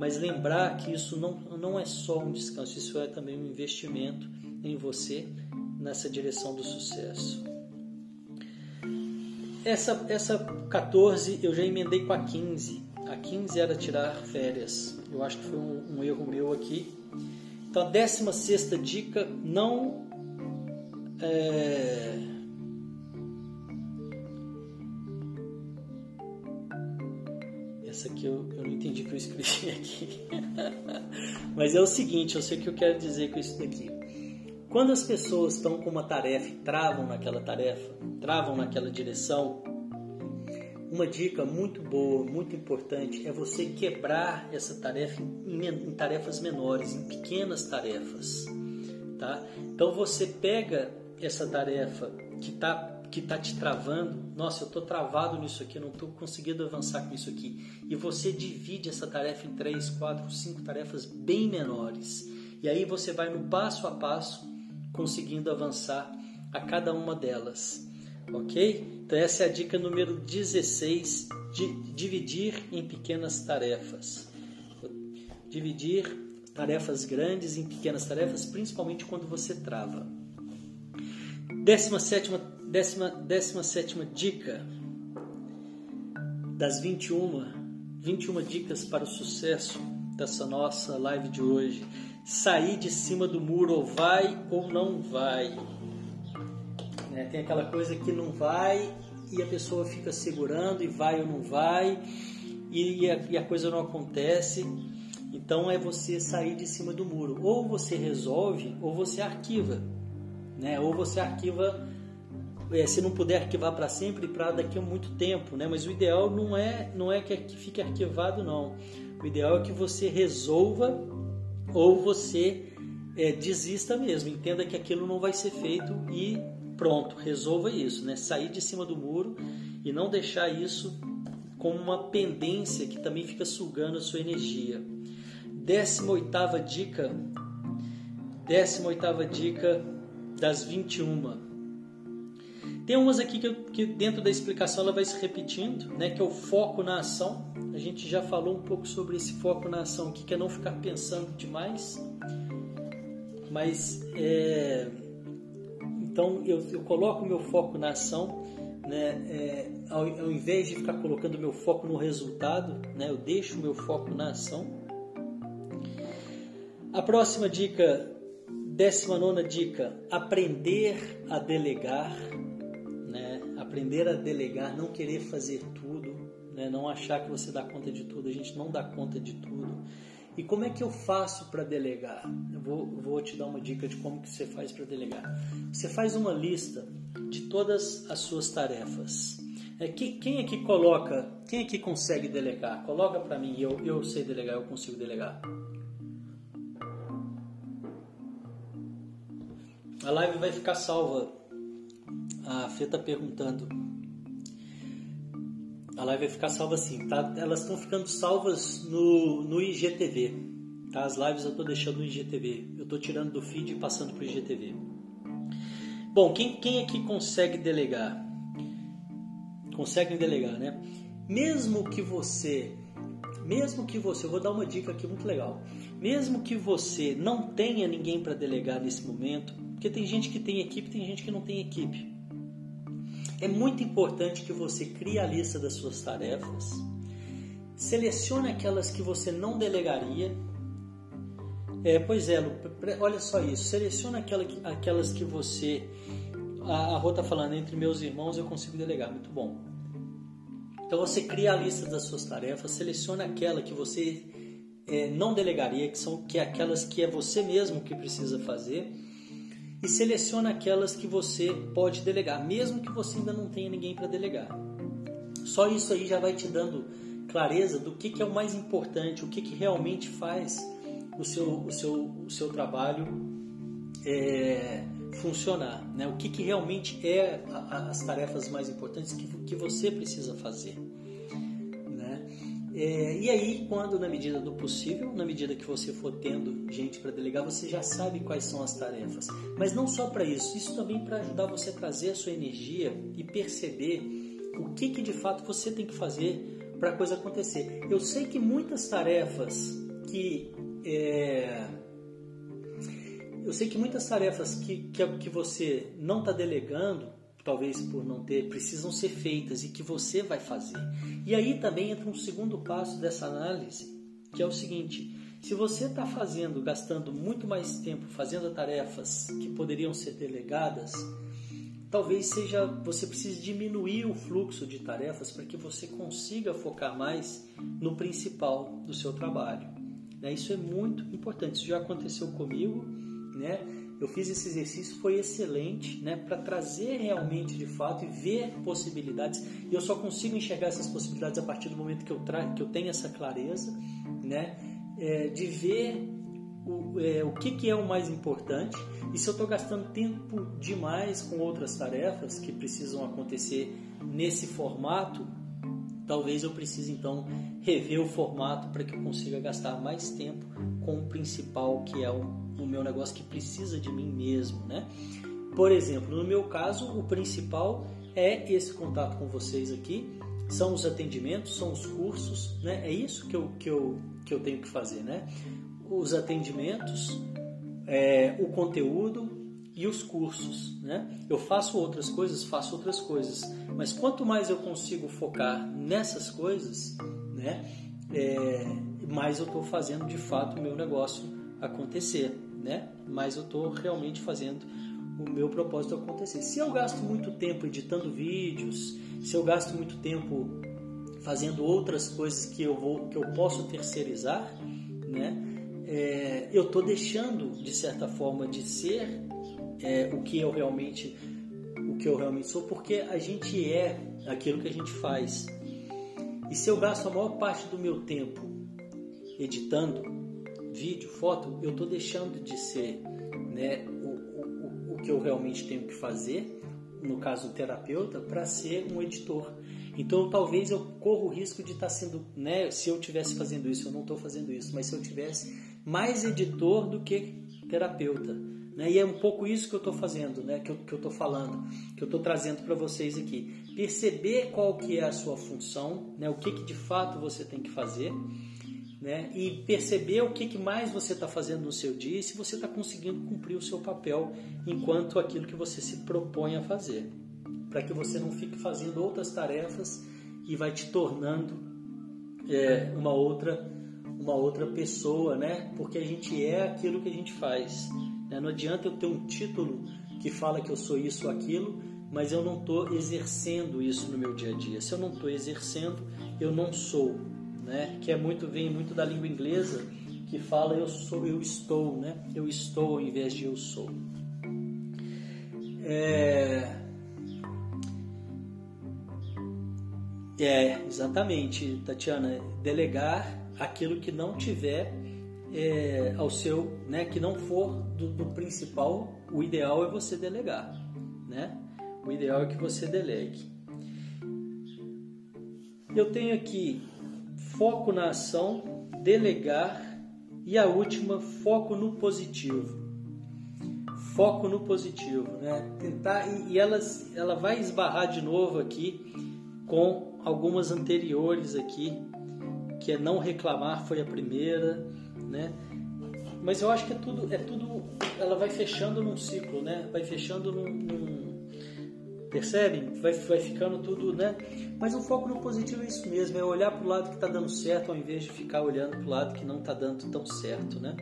mas lembrar que isso não, não é só um descanso, isso é também um investimento em você nessa direção do sucesso. Essa, essa 14 eu já emendei com a 15. A 15 era tirar férias. Eu acho que foi um, um erro meu aqui então, a 16 dica: não. É... Essa aqui eu, eu não entendi o que eu escrevi *laughs* aqui. Mas é o seguinte: eu sei o que eu quero dizer com isso daqui. Quando as pessoas estão com uma tarefa e travam naquela tarefa, travam naquela direção, uma dica muito boa, muito importante é você quebrar essa tarefa em, em tarefas menores, em pequenas tarefas, tá? Então você pega essa tarefa que está que tá te travando, nossa, eu estou travado nisso aqui, não estou conseguindo avançar com isso aqui, e você divide essa tarefa em três, quatro, cinco tarefas bem menores, e aí você vai no passo a passo conseguindo avançar a cada uma delas ok? Então essa é a dica número 16 de dividir em pequenas tarefas. Dividir tarefas grandes em pequenas tarefas, principalmente quando você trava. 17 décima, décima sétima dica das 21, 21 dicas para o sucesso dessa nossa live de hoje. Sair de cima do muro, ou vai ou não vai. Né? Tem aquela coisa que não vai e a pessoa fica segurando e vai ou não vai e a, e a coisa não acontece. Então é você sair de cima do muro. Ou você resolve ou você arquiva. Né? Ou você arquiva, é, se não puder arquivar para sempre, para daqui a muito tempo. Né? Mas o ideal não é, não é que, que fique arquivado, não. O ideal é que você resolva ou você é, desista mesmo. Entenda que aquilo não vai ser feito e Pronto, resolva isso, né? Sair de cima do muro e não deixar isso como uma pendência que também fica sugando a sua energia. 18 dica. 18 dica das 21. Tem umas aqui que, que, dentro da explicação ela vai se repetindo, né? Que é o foco na ação. A gente já falou um pouco sobre esse foco na ação aqui, que é não ficar pensando demais. Mas é, então eu, eu coloco meu foco na ação, né? É, ao, ao, invés de ficar colocando meu foco no resultado, né? eu deixo meu foco na ação. A próxima dica, décima nona dica, aprender a delegar, né? aprender a delegar, não querer fazer tudo, né? não achar que você dá conta de tudo, a gente não dá conta de tudo. E como é que eu faço para delegar? Eu vou, vou te dar uma dica de como que você faz para delegar. Você faz uma lista de todas as suas tarefas. É, que, quem aqui coloca, quem aqui consegue delegar? Coloca para mim, eu, eu sei delegar, eu consigo delegar. A live vai ficar salva. A Fê está perguntando a live vai ficar salva assim, tá? Elas estão ficando salvas no, no IGTV, tá? As lives eu estou deixando no IGTV. Eu estou tirando do feed e passando para o IGTV. Bom, quem, quem aqui consegue delegar? Consegue delegar, né? Mesmo que você, mesmo que você, eu vou dar uma dica aqui muito legal. Mesmo que você não tenha ninguém para delegar nesse momento, porque tem gente que tem equipe, tem gente que não tem equipe. É muito importante que você crie a lista das suas tarefas, selecione aquelas que você não delegaria. É, pois é, olha só isso, selecione aquela, aquelas que você. A, a Rô está falando, entre meus irmãos eu consigo delegar, muito bom. Então você cria a lista das suas tarefas, selecione aquela que você é, não delegaria, que são que é aquelas que é você mesmo que precisa fazer e seleciona aquelas que você pode delegar, mesmo que você ainda não tenha ninguém para delegar. Só isso aí já vai te dando clareza do que, que é o mais importante, o que, que realmente faz o seu, o seu, o seu trabalho é, funcionar, né? o que, que realmente é a, as tarefas mais importantes que, que você precisa fazer. É, e aí, quando na medida do possível, na medida que você for tendo gente para delegar, você já sabe quais são as tarefas. Mas não só para isso, isso também para ajudar você a trazer a sua energia e perceber o que, que de fato você tem que fazer para a coisa acontecer. Eu sei que muitas tarefas que é, eu sei que muitas tarefas que, que, que você não está delegando, talvez por não ter, precisam ser feitas e que você vai fazer. E aí também entra um segundo passo dessa análise, que é o seguinte: se você está fazendo, gastando muito mais tempo fazendo tarefas que poderiam ser delegadas, talvez seja você precise diminuir o fluxo de tarefas para que você consiga focar mais no principal do seu trabalho. Né? Isso é muito importante. Isso já aconteceu comigo né? Eu fiz esse exercício, foi excelente, né? Para trazer realmente de fato e ver possibilidades. E eu só consigo enxergar essas possibilidades a partir do momento que eu, tra que eu tenho essa clareza, né? É, de ver o, é, o que, que é o mais importante e se eu estou gastando tempo demais com outras tarefas que precisam acontecer nesse formato, talvez eu precise então rever o formato para que eu consiga gastar mais tempo com o principal que é o no meu negócio que precisa de mim mesmo, né? Por exemplo, no meu caso, o principal é esse contato com vocês aqui, são os atendimentos, são os cursos, né? É isso que eu, que eu, que eu tenho que fazer, né? Os atendimentos, é, o conteúdo e os cursos, né? Eu faço outras coisas, faço outras coisas, mas quanto mais eu consigo focar nessas coisas, né? É, mais eu estou fazendo de fato o meu negócio acontecer né? Mas eu estou realmente fazendo o meu propósito acontecer. Se eu gasto muito tempo editando vídeos, se eu gasto muito tempo fazendo outras coisas que eu vou, que eu posso terceirizar, né? É, eu estou deixando de certa forma de ser é, o que eu realmente o que eu realmente sou, porque a gente é aquilo que a gente faz. E se eu gasto a maior parte do meu tempo editando, vídeo, foto, eu estou deixando de ser né, o, o, o que eu realmente tenho que fazer, no caso o terapeuta, para ser um editor. Então talvez eu corra o risco de estar tá sendo, né, se eu estivesse fazendo isso, eu não estou fazendo isso, mas se eu tivesse mais editor do que terapeuta. Né? E é um pouco isso que eu estou fazendo, né? que eu estou falando, que eu estou trazendo para vocês aqui. Perceber qual que é a sua função, né? o que, que de fato você tem que fazer né? e perceber o que, que mais você está fazendo no seu dia e se você está conseguindo cumprir o seu papel enquanto aquilo que você se propõe a fazer, para que você não fique fazendo outras tarefas e vai te tornando é, uma outra uma outra pessoa, né? Porque a gente é aquilo que a gente faz. Né? Não adianta eu ter um título que fala que eu sou isso ou aquilo, mas eu não estou exercendo isso no meu dia a dia. Se eu não estou exercendo, eu não sou né? Que é muito vem muito da língua inglesa que fala eu sou, eu estou, né? Eu estou ao invés de eu sou. É, é exatamente, Tatiana, delegar aquilo que não tiver é, ao seu, né? Que não for do, do principal, o ideal é você delegar, né? O ideal é que você delegue. Eu tenho aqui foco na ação, delegar e a última, foco no positivo. Foco no positivo, né? Tentar e, e elas, ela vai esbarrar de novo aqui com algumas anteriores aqui, que é não reclamar foi a primeira, né? Mas eu acho que é tudo, é tudo, ela vai fechando num ciclo, né? Vai fechando num, num Percebem? Vai, vai ficando tudo, né? Mas o foco no positivo é isso mesmo, é olhar para o lado que está dando certo ao invés de ficar olhando para o lado que não está dando tão certo, né?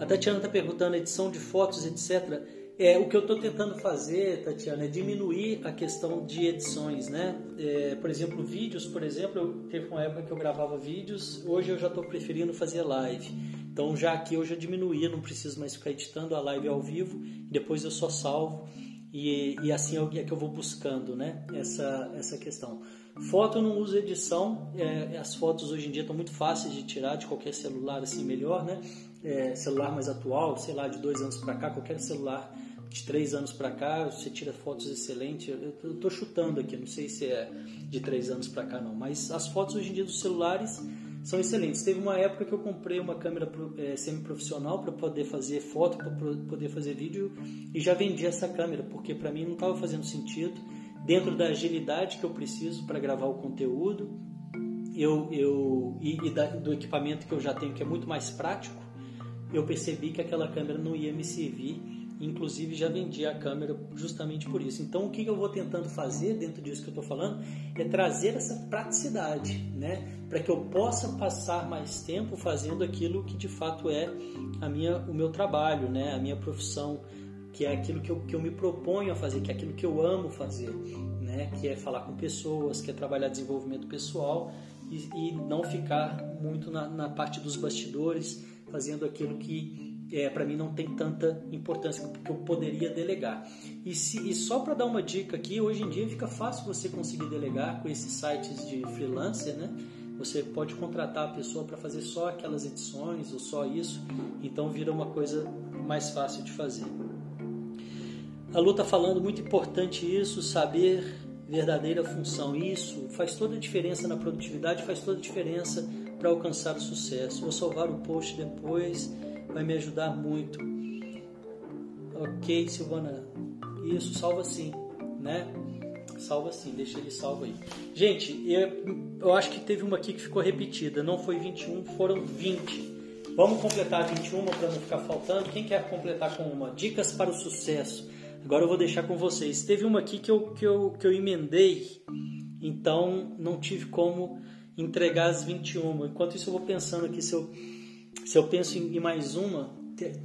A Tatiana está perguntando edição de fotos, etc. É, o que eu estou tentando fazer, Tatiana, é diminuir a questão de edições, né? É, por exemplo, vídeos, por exemplo, eu teve uma época que eu gravava vídeos, hoje eu já estou preferindo fazer live. Então já aqui eu já diminuí, não preciso mais ficar editando a live ao vivo, depois eu só salvo e, e assim é que eu vou buscando, né? Essa, essa questão. Foto eu não uso edição, é, as fotos hoje em dia estão muito fáceis de tirar de qualquer celular assim melhor, né? É, celular mais atual, sei lá, de dois anos para cá, qualquer celular de três anos para cá, você tira fotos excelentes. Eu estou chutando aqui, não sei se é de três anos para cá não, mas as fotos hoje em dia dos celulares são excelentes. Teve uma época que eu comprei uma câmera é, semi-profissional para poder fazer foto, para poder fazer vídeo e já vendi essa câmera porque para mim não estava fazendo sentido dentro da agilidade que eu preciso para gravar o conteúdo eu, eu e, e da, do equipamento que eu já tenho que é muito mais prático eu percebi que aquela câmera não ia me servir Inclusive já vendi a câmera justamente por isso. Então o que eu vou tentando fazer dentro disso que eu estou falando é trazer essa praticidade, né, para que eu possa passar mais tempo fazendo aquilo que de fato é a minha, o meu trabalho, né, a minha profissão, que é aquilo que eu, que eu me proponho a fazer, que é aquilo que eu amo fazer, né, que é falar com pessoas, que é trabalhar desenvolvimento pessoal e, e não ficar muito na, na parte dos bastidores, fazendo aquilo que é, para mim não tem tanta importância porque eu poderia delegar. E, se, e só para dar uma dica aqui, hoje em dia fica fácil você conseguir delegar com esses sites de freelancer, né? Você pode contratar a pessoa para fazer só aquelas edições ou só isso, então vira uma coisa mais fácil de fazer. A Lu está falando muito importante isso, saber verdadeira função. Isso faz toda a diferença na produtividade, faz toda a diferença para alcançar o sucesso. Vou salvar o post depois vai me ajudar muito. Ok, Silvana, isso, salva sim, né? Salva sim, deixa ele salvo aí. Gente, eu, eu acho que teve uma aqui que ficou repetida, não foi 21, foram 20. Vamos completar 21 para não ficar faltando. Quem quer completar com uma? Dicas para o sucesso. Agora eu vou deixar com vocês. Teve uma aqui que eu, que eu, que eu emendei, então não tive como entregar as 21. Enquanto isso, eu vou pensando aqui se eu se eu penso em mais uma,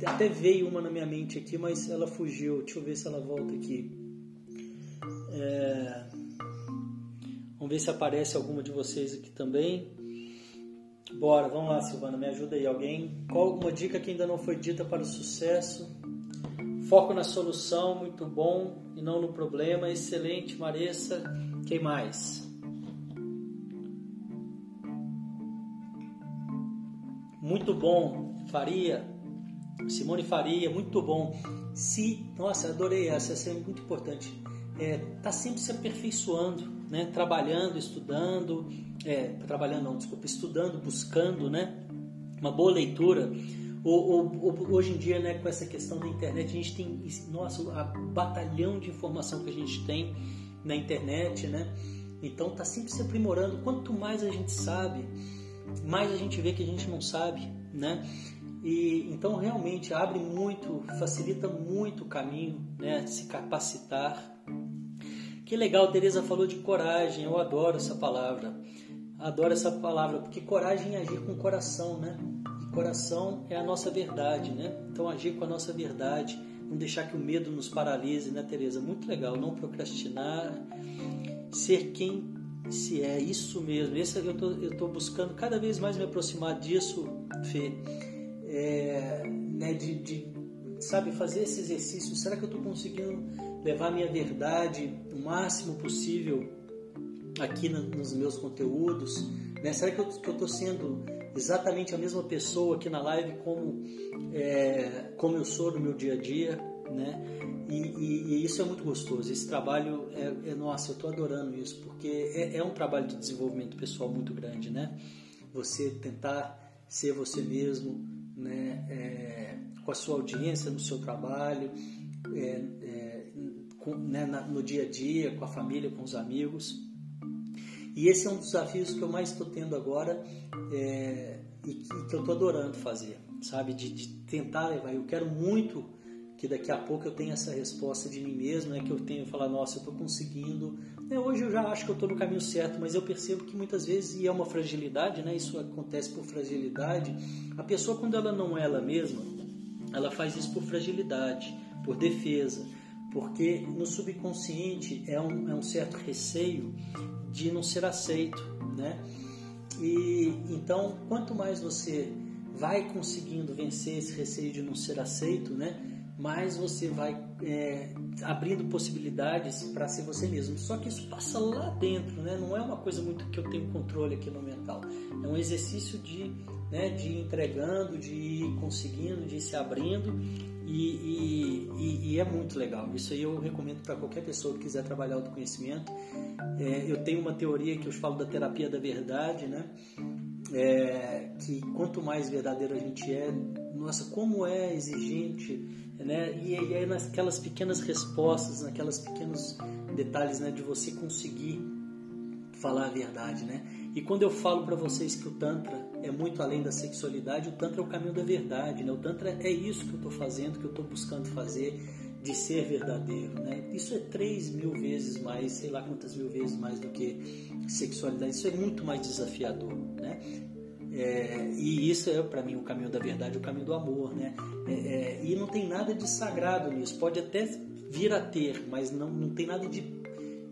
até veio uma na minha mente aqui, mas ela fugiu. Deixa eu ver se ela volta aqui. É... Vamos ver se aparece alguma de vocês aqui também. Bora, vamos lá, Silvana, me ajuda aí. Alguém? Qual alguma dica que ainda não foi dita para o sucesso? Foco na solução, muito bom, e não no problema. Excelente, Maressa. Quem mais? Muito bom. Faria, Simone Faria, muito bom. Se, nossa, adorei essa, essa é muito importante. É, tá sempre se aperfeiçoando, né? Trabalhando, estudando, é, trabalhando não, desculpa, estudando, buscando, né? Uma boa leitura. hoje em dia, né, com essa questão da internet, a gente tem, nossa, a batalhão de informação que a gente tem na internet, né? Então tá sempre se aprimorando. Quanto mais a gente sabe, mais a gente vê que a gente não sabe, né? E então realmente abre muito, facilita muito o caminho, né? Se capacitar. Que legal, Teresa falou de coragem. Eu adoro essa palavra. Adoro essa palavra porque coragem é agir com o coração, né? E coração é a nossa verdade, né? Então agir com a nossa verdade, não deixar que o medo nos paralise, né, Teresa? Muito legal, não procrastinar, ser quem se é isso mesmo. Esse eu tô, eu tô buscando cada vez mais me aproximar disso, Fê. É, né, de, de, sabe, fazer esse exercício. Será que eu estou conseguindo levar a minha verdade o máximo possível aqui nos meus conteúdos? Né? Será que eu estou sendo exatamente a mesma pessoa aqui na live como, é, como eu sou no meu dia a dia? Né? E, e, e, isso é muito gostoso. Esse trabalho é, é nossa, eu estou adorando isso, porque é, é, um trabalho de desenvolvimento pessoal muito grande, né? Você tentar ser você mesmo, né? É, com a sua audiência no seu trabalho, é, é, com, né? No dia a dia, com a família, com os amigos. E esse é um dos desafios que eu mais estou tendo agora é, e que, que eu estou adorando fazer, sabe? De, de tentar levar. Eu quero muito que daqui a pouco eu tenha essa resposta de mim mesmo, né? que eu tenho falar, nossa, eu estou conseguindo. É, hoje eu já acho que eu estou no caminho certo, mas eu percebo que muitas vezes, e é uma fragilidade, né? isso acontece por fragilidade, a pessoa quando ela não é ela mesma, ela faz isso por fragilidade, por defesa, porque no subconsciente é um, é um certo receio de não ser aceito, né? E então, quanto mais você vai conseguindo vencer esse receio de não ser aceito, né? Mais você vai é, abrindo possibilidades para ser você mesmo. Só que isso passa lá dentro, né? não é uma coisa muito que eu tenho controle aqui no mental. É um exercício de, né, de ir entregando, de ir conseguindo, de ir se abrindo e, e, e, e é muito legal. Isso aí eu recomendo para qualquer pessoa que quiser trabalhar autoconhecimento. É, eu tenho uma teoria que eu falo da terapia da verdade, né? É, que quanto mais verdadeiro a gente é, nossa, como é exigente né? E, e aí naquelas pequenas respostas, naquelas pequenos detalhes, né, de você conseguir falar a verdade, né? E quando eu falo para vocês que o tantra é muito além da sexualidade, o tantra é o caminho da verdade, né? O tantra é isso que eu estou fazendo, que eu estou buscando fazer, de ser verdadeiro, né? Isso é três mil vezes mais, sei lá quantas mil vezes mais do que sexualidade. Isso é muito mais desafiador, né? É, e isso é para mim o caminho da verdade, o caminho do amor, né? É, é, e não tem nada de sagrado nisso. Pode até vir a ter, mas não, não tem nada de,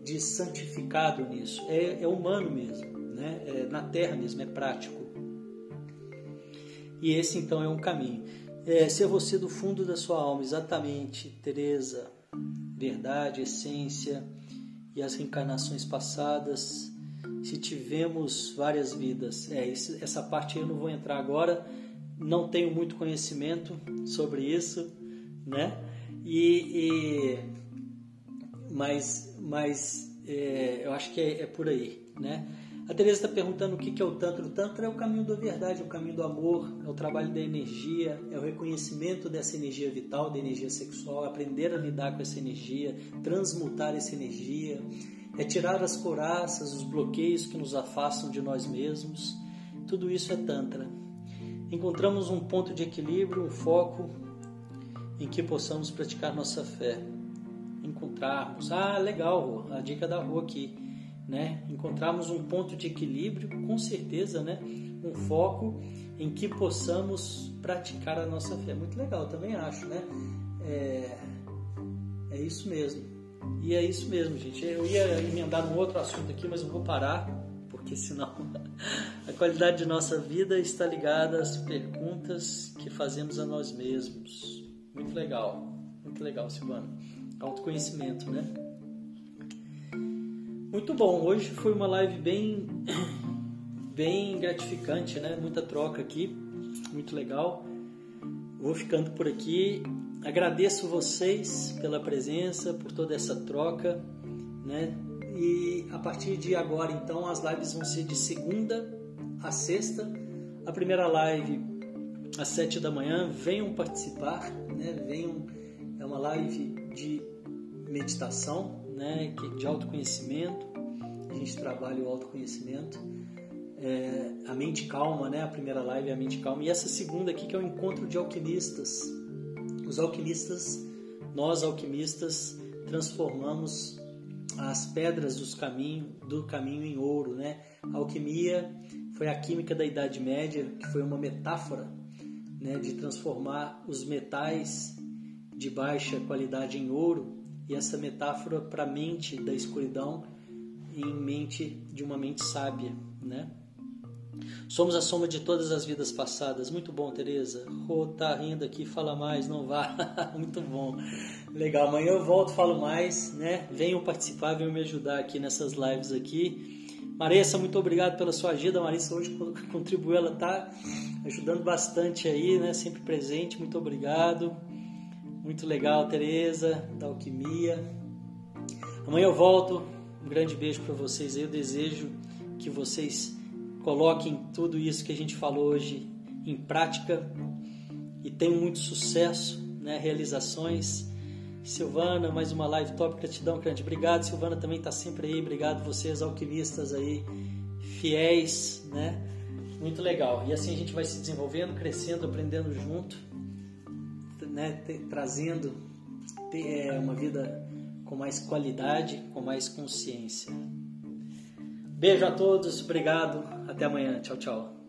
de santificado nisso. É, é humano mesmo, né? É na Terra mesmo, é prático. E esse então é um caminho. É, ser você do fundo da sua alma, exatamente, Teresa, verdade, essência e as reencarnações passadas se tivemos várias vidas. É, essa parte eu não vou entrar agora, não tenho muito conhecimento sobre isso, né? E, e mas, mas é, eu acho que é, é, por aí, né? A Teresa está perguntando o que é o Tantra. O Tantra é o caminho da verdade, é o caminho do amor, é o trabalho da energia, é o reconhecimento dessa energia vital, da energia sexual, aprender a lidar com essa energia, transmutar essa energia, é tirar as coraças, os bloqueios que nos afastam de nós mesmos. Tudo isso é Tantra. Encontramos um ponto de equilíbrio, um foco em que possamos praticar nossa fé. Encontrarmos, ah, legal, a dica da rua aqui, né? Encontrarmos um ponto de equilíbrio, com certeza, né? Um foco em que possamos praticar a nossa fé. Muito legal, também acho, né? É, é isso mesmo. E é isso mesmo, gente. Eu ia emendar num outro assunto aqui, mas eu vou parar, porque senão *laughs* a qualidade de nossa vida está ligada às perguntas que fazemos a nós mesmos. Muito legal, muito legal, Silvana. Autoconhecimento, né? Muito bom. Hoje foi uma live bem, *coughs* bem gratificante, né? Muita troca aqui, muito legal. Vou ficando por aqui. Agradeço vocês pela presença, por toda essa troca, né? E a partir de agora, então, as lives vão ser de segunda a sexta. A primeira live às sete da manhã, venham participar, né? Venham, é uma live de meditação, né? De autoconhecimento. A gente trabalha o autoconhecimento. É, a mente calma, né? A primeira live é a mente calma. E essa segunda aqui que é o encontro de alquimistas os alquimistas, nós alquimistas, transformamos as pedras dos caminho, do caminho em ouro, né? A alquimia foi a química da Idade Média, que foi uma metáfora né, de transformar os metais de baixa qualidade em ouro, e essa metáfora para a mente da escuridão em mente de uma mente sábia, né? Somos a soma de todas as vidas passadas. Muito bom, Tereza. Rô, tá rindo aqui, fala mais, não vá. *laughs* muito bom. Legal, amanhã eu volto, falo mais, né? Venham participar, venham me ajudar aqui nessas lives aqui. Marissa, muito obrigado pela sua ajuda. Marissa hoje *laughs* contribuiu, ela tá ajudando bastante aí, né? Sempre presente. Muito obrigado. Muito legal, Tereza, da Alquimia. Amanhã eu volto. Um grande beijo para vocês. Eu desejo que vocês coloquem tudo isso que a gente falou hoje em prática e tenham muito sucesso, né? realizações. Silvana, mais uma live top, gratidão grande. Obrigado, Silvana também está sempre aí. Obrigado vocês, alquimistas aí, fiéis, né? Muito legal. E assim a gente vai se desenvolvendo, crescendo, aprendendo junto, né? Trazendo é, uma vida com mais qualidade, com mais consciência. Beijo a todos, obrigado, até amanhã, tchau, tchau.